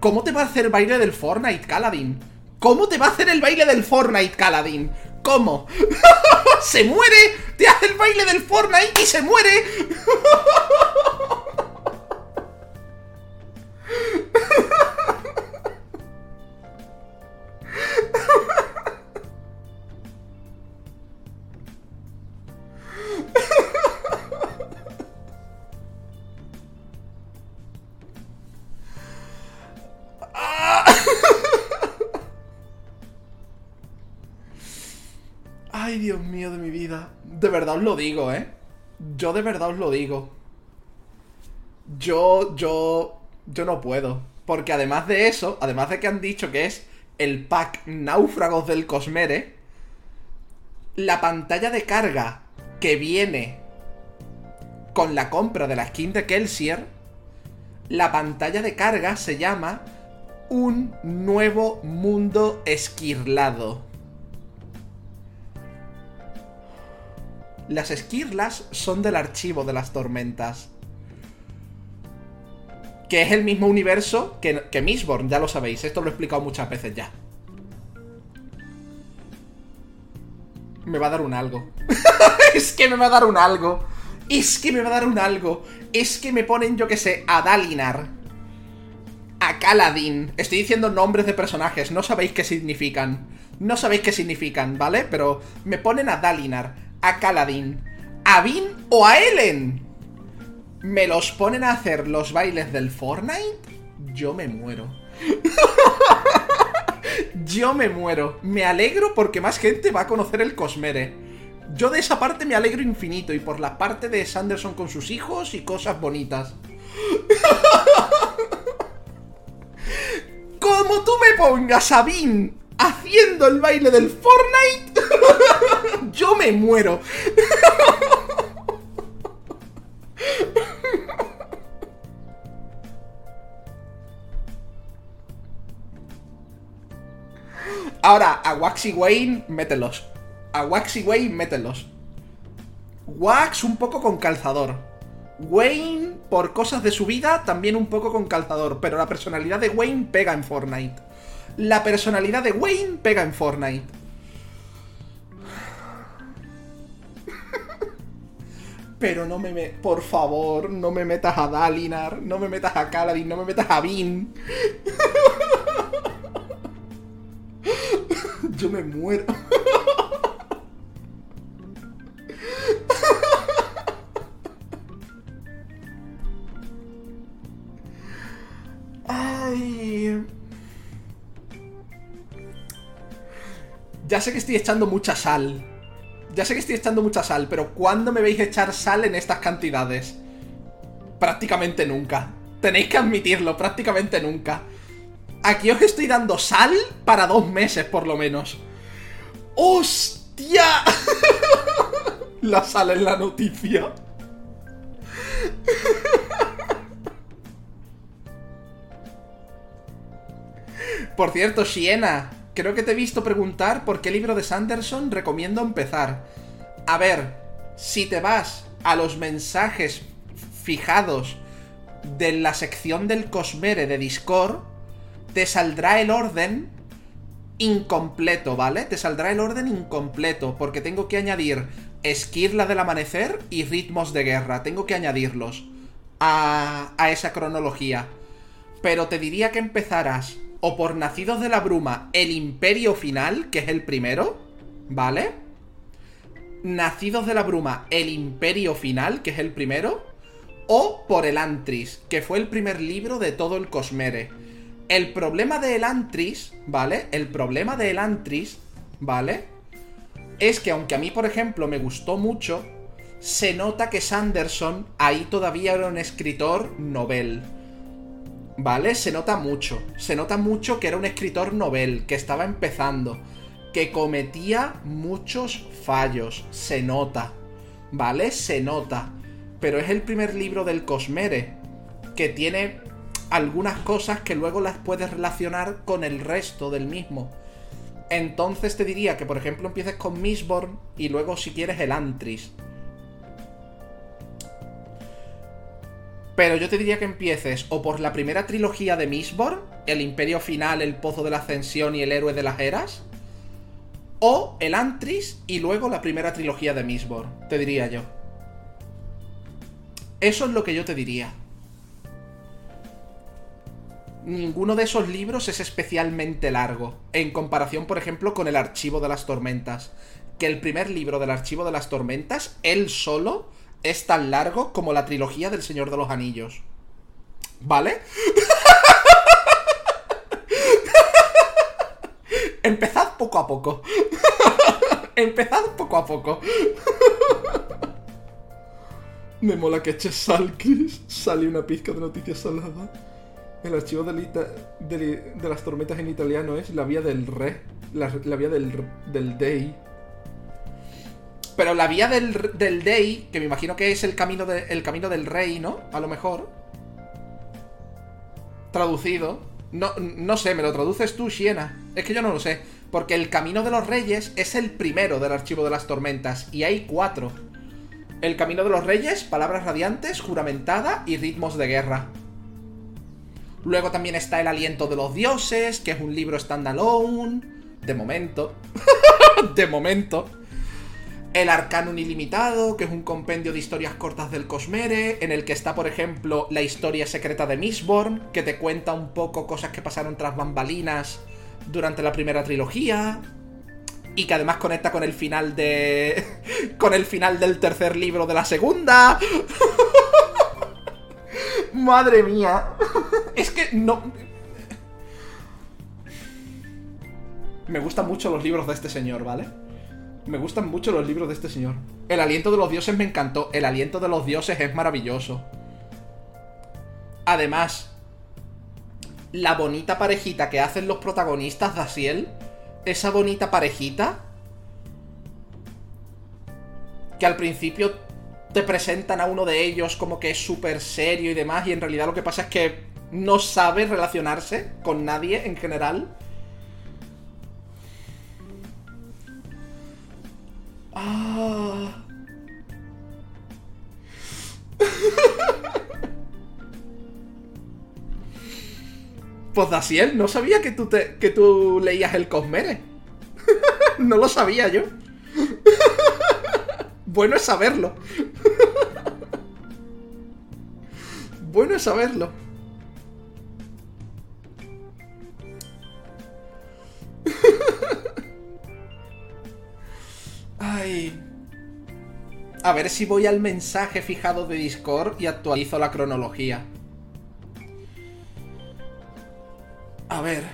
¿Cómo te va a hacer el baile del Fortnite, Kaladin? ¿Cómo te va a hacer el baile del Fortnite, Kaladin? ¿Cómo? ¡Se muere! ¡Te hace el baile del Fortnite y se muere! De mi vida. De verdad os lo digo, ¿eh? Yo de verdad os lo digo. Yo, yo, yo no puedo. Porque además de eso, además de que han dicho que es el pack náufragos del Cosmere, la pantalla de carga que viene con la compra de la skin de Kelsier, la pantalla de carga se llama Un nuevo mundo esquirlado. Las esquirlas son del archivo de las tormentas. Que es el mismo universo que, que ya lo sabéis. Esto lo he explicado muchas veces ya. Me va a dar un algo. es que me va a dar un algo. Es que me va a dar un algo. Es que me ponen, yo que sé, a Dalinar. A Kaladin. Estoy diciendo nombres de personajes. No sabéis qué significan. No sabéis qué significan, ¿vale? Pero me ponen a Dalinar a Kaladin, a Vin o a Ellen. ¿Me los ponen a hacer los bailes del Fortnite? Yo me muero. Yo me muero. Me alegro porque más gente va a conocer el Cosmere. Yo de esa parte me alegro infinito y por la parte de Sanderson con sus hijos y cosas bonitas. Como tú me pongas a Vin haciendo el baile del Fortnite, yo me muero. Ahora, a Wax y Wayne, mételos. A Wax y Wayne, mételos. Wax un poco con calzador. Wayne, por cosas de su vida, también un poco con calzador. Pero la personalidad de Wayne pega en Fortnite la personalidad de Wayne pega en Fortnite. Pero no me, Por favor, no me metas a Dalinar, no me metas a Kaladin, no me metas a Vin. Yo me muero. Ay... Ya sé que estoy echando mucha sal. Ya sé que estoy echando mucha sal, pero ¿cuándo me veis echar sal en estas cantidades? Prácticamente nunca. Tenéis que admitirlo, prácticamente nunca. Aquí os estoy dando sal para dos meses, por lo menos. ¡Hostia! la sal en la noticia. Por cierto, Siena, creo que te he visto preguntar por qué libro de Sanderson recomiendo empezar. A ver, si te vas a los mensajes fijados de la sección del Cosmere de Discord, te saldrá el orden incompleto, ¿vale? Te saldrá el orden incompleto, porque tengo que añadir Esquirla del Amanecer y Ritmos de Guerra. Tengo que añadirlos a, a esa cronología. Pero te diría que empezaras o por Nacidos de la Bruma, el Imperio Final, que es el primero, ¿vale? Nacidos de la Bruma, el Imperio Final, que es el primero, o por el Antris, que fue el primer libro de todo el Cosmere. El problema de Elantris, ¿vale? El problema de Elantris, ¿vale? Es que aunque a mí, por ejemplo, me gustó mucho, se nota que Sanderson ahí todavía era un escritor novel. ¿Vale? Se nota mucho. Se nota mucho que era un escritor novel, que estaba empezando, que cometía muchos fallos. Se nota. ¿Vale? Se nota. Pero es el primer libro del Cosmere, que tiene algunas cosas que luego las puedes relacionar con el resto del mismo. Entonces te diría que, por ejemplo, empieces con Mistborn y luego, si quieres, el Antris. Pero yo te diría que empieces o por la primera trilogía de Mistborn, El Imperio Final, El Pozo de la Ascensión y El Héroe de las Eras, o el Antris y luego la primera trilogía de Mistborn, te diría yo. Eso es lo que yo te diría. Ninguno de esos libros es especialmente largo, en comparación, por ejemplo, con el Archivo de las Tormentas. Que el primer libro del Archivo de las Tormentas, él solo, es tan largo como la trilogía del Señor de los Anillos. ¿Vale? Empezad poco a poco. Empezad poco a poco. Me mola que eches sal, Chris. Sale una pizca de noticias salada. El archivo de, las tormentas en italiano es la vía del re. La, vía del, del dei. Pero la vía del, del Dei, que me imagino que es el camino, el camino del rey, ¿no? A lo mejor. Traducido. No, no sé, me lo traduces tú, Siena. Es que yo no lo sé. Porque el camino de los reyes es el primero del archivo de las tormentas. Y hay cuatro. El camino de los reyes, palabras radiantes, juramentada y ritmos de guerra. Luego también está El aliento de los dioses, que es un libro standalone. De momento. de momento. El Arcanum Ilimitado, que es un compendio de historias cortas del Cosmere, en el que está, por ejemplo, la historia secreta de Mistborn, que te cuenta un poco cosas que pasaron tras bambalinas durante la primera trilogía. Y que además conecta con el final de. con el final del tercer libro de la segunda. Madre mía. Es que no. Me gustan mucho los libros de este señor, ¿vale? Me gustan mucho los libros de este señor. El aliento de los dioses me encantó. El aliento de los dioses es maravilloso. Además, la bonita parejita que hacen los protagonistas de Asiel, esa bonita parejita, que al principio te presentan a uno de ellos como que es súper serio y demás, y en realidad lo que pasa es que no sabe relacionarse con nadie en general. Ah. pues Daciel, no sabía que tú, te, que tú leías el Cosmere. no lo sabía yo. bueno es saberlo. bueno es saberlo. Ay. A ver si voy al mensaje fijado de Discord y actualizo la cronología. A ver.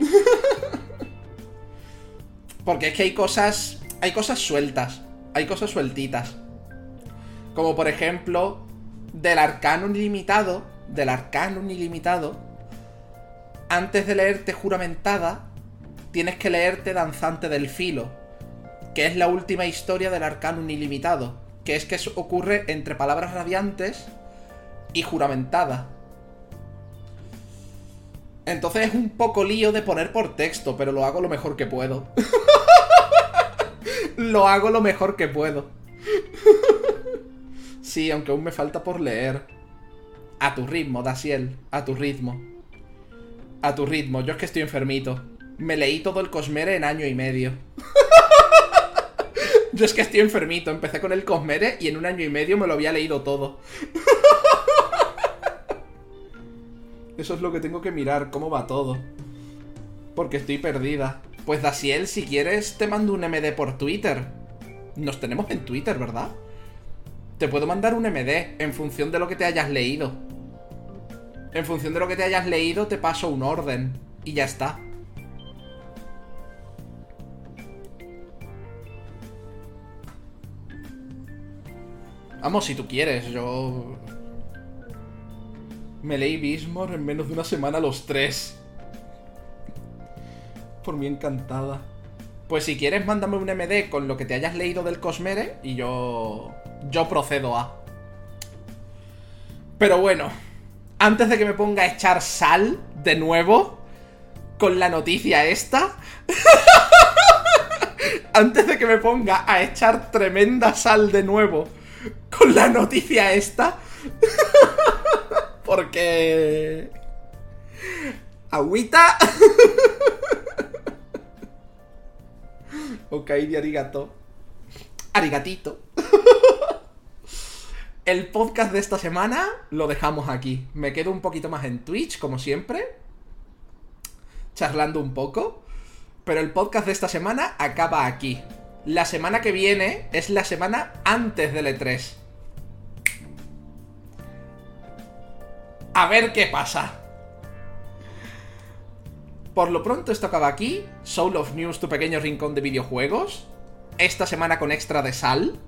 Porque es que hay cosas. Hay cosas sueltas. Hay cosas sueltitas. Como por ejemplo. Del arcano ilimitado. Del arcano ilimitado. Antes de leerte juramentada. Tienes que leerte danzante del filo que es la última historia del Arcanum ilimitado, que es que ocurre entre palabras radiantes y juramentada. Entonces es un poco lío de poner por texto, pero lo hago lo mejor que puedo. lo hago lo mejor que puedo. sí, aunque aún me falta por leer. A tu ritmo, Daciel, a tu ritmo. A tu ritmo, yo es que estoy enfermito. Me leí todo el Cosmere en año y medio. Yo es que estoy enfermito. Empecé con el Cosmere y en un año y medio me lo había leído todo. Eso es lo que tengo que mirar, cómo va todo. Porque estoy perdida. Pues Daciel, si quieres, te mando un MD por Twitter. Nos tenemos en Twitter, ¿verdad? Te puedo mandar un MD en función de lo que te hayas leído. En función de lo que te hayas leído, te paso un orden. Y ya está. Vamos, si tú quieres, yo... Me leí Bismore en menos de una semana los tres. Por mí encantada. Pues si quieres, mándame un MD con lo que te hayas leído del Cosmere y yo. Yo procedo a. Pero bueno, antes de que me ponga a echar sal de nuevo con la noticia esta. antes de que me ponga a echar tremenda sal de nuevo con la noticia esta. Porque. Agüita. ok, de arigato. Arigatito. El podcast de esta semana lo dejamos aquí. Me quedo un poquito más en Twitch, como siempre. Charlando un poco. Pero el podcast de esta semana acaba aquí. La semana que viene es la semana antes del E3. A ver qué pasa. Por lo pronto esto acaba aquí. Soul of News, tu pequeño rincón de videojuegos. Esta semana con extra de sal.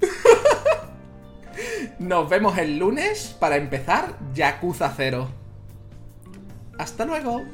Nos vemos el lunes para empezar Yakuza 0. Hasta luego.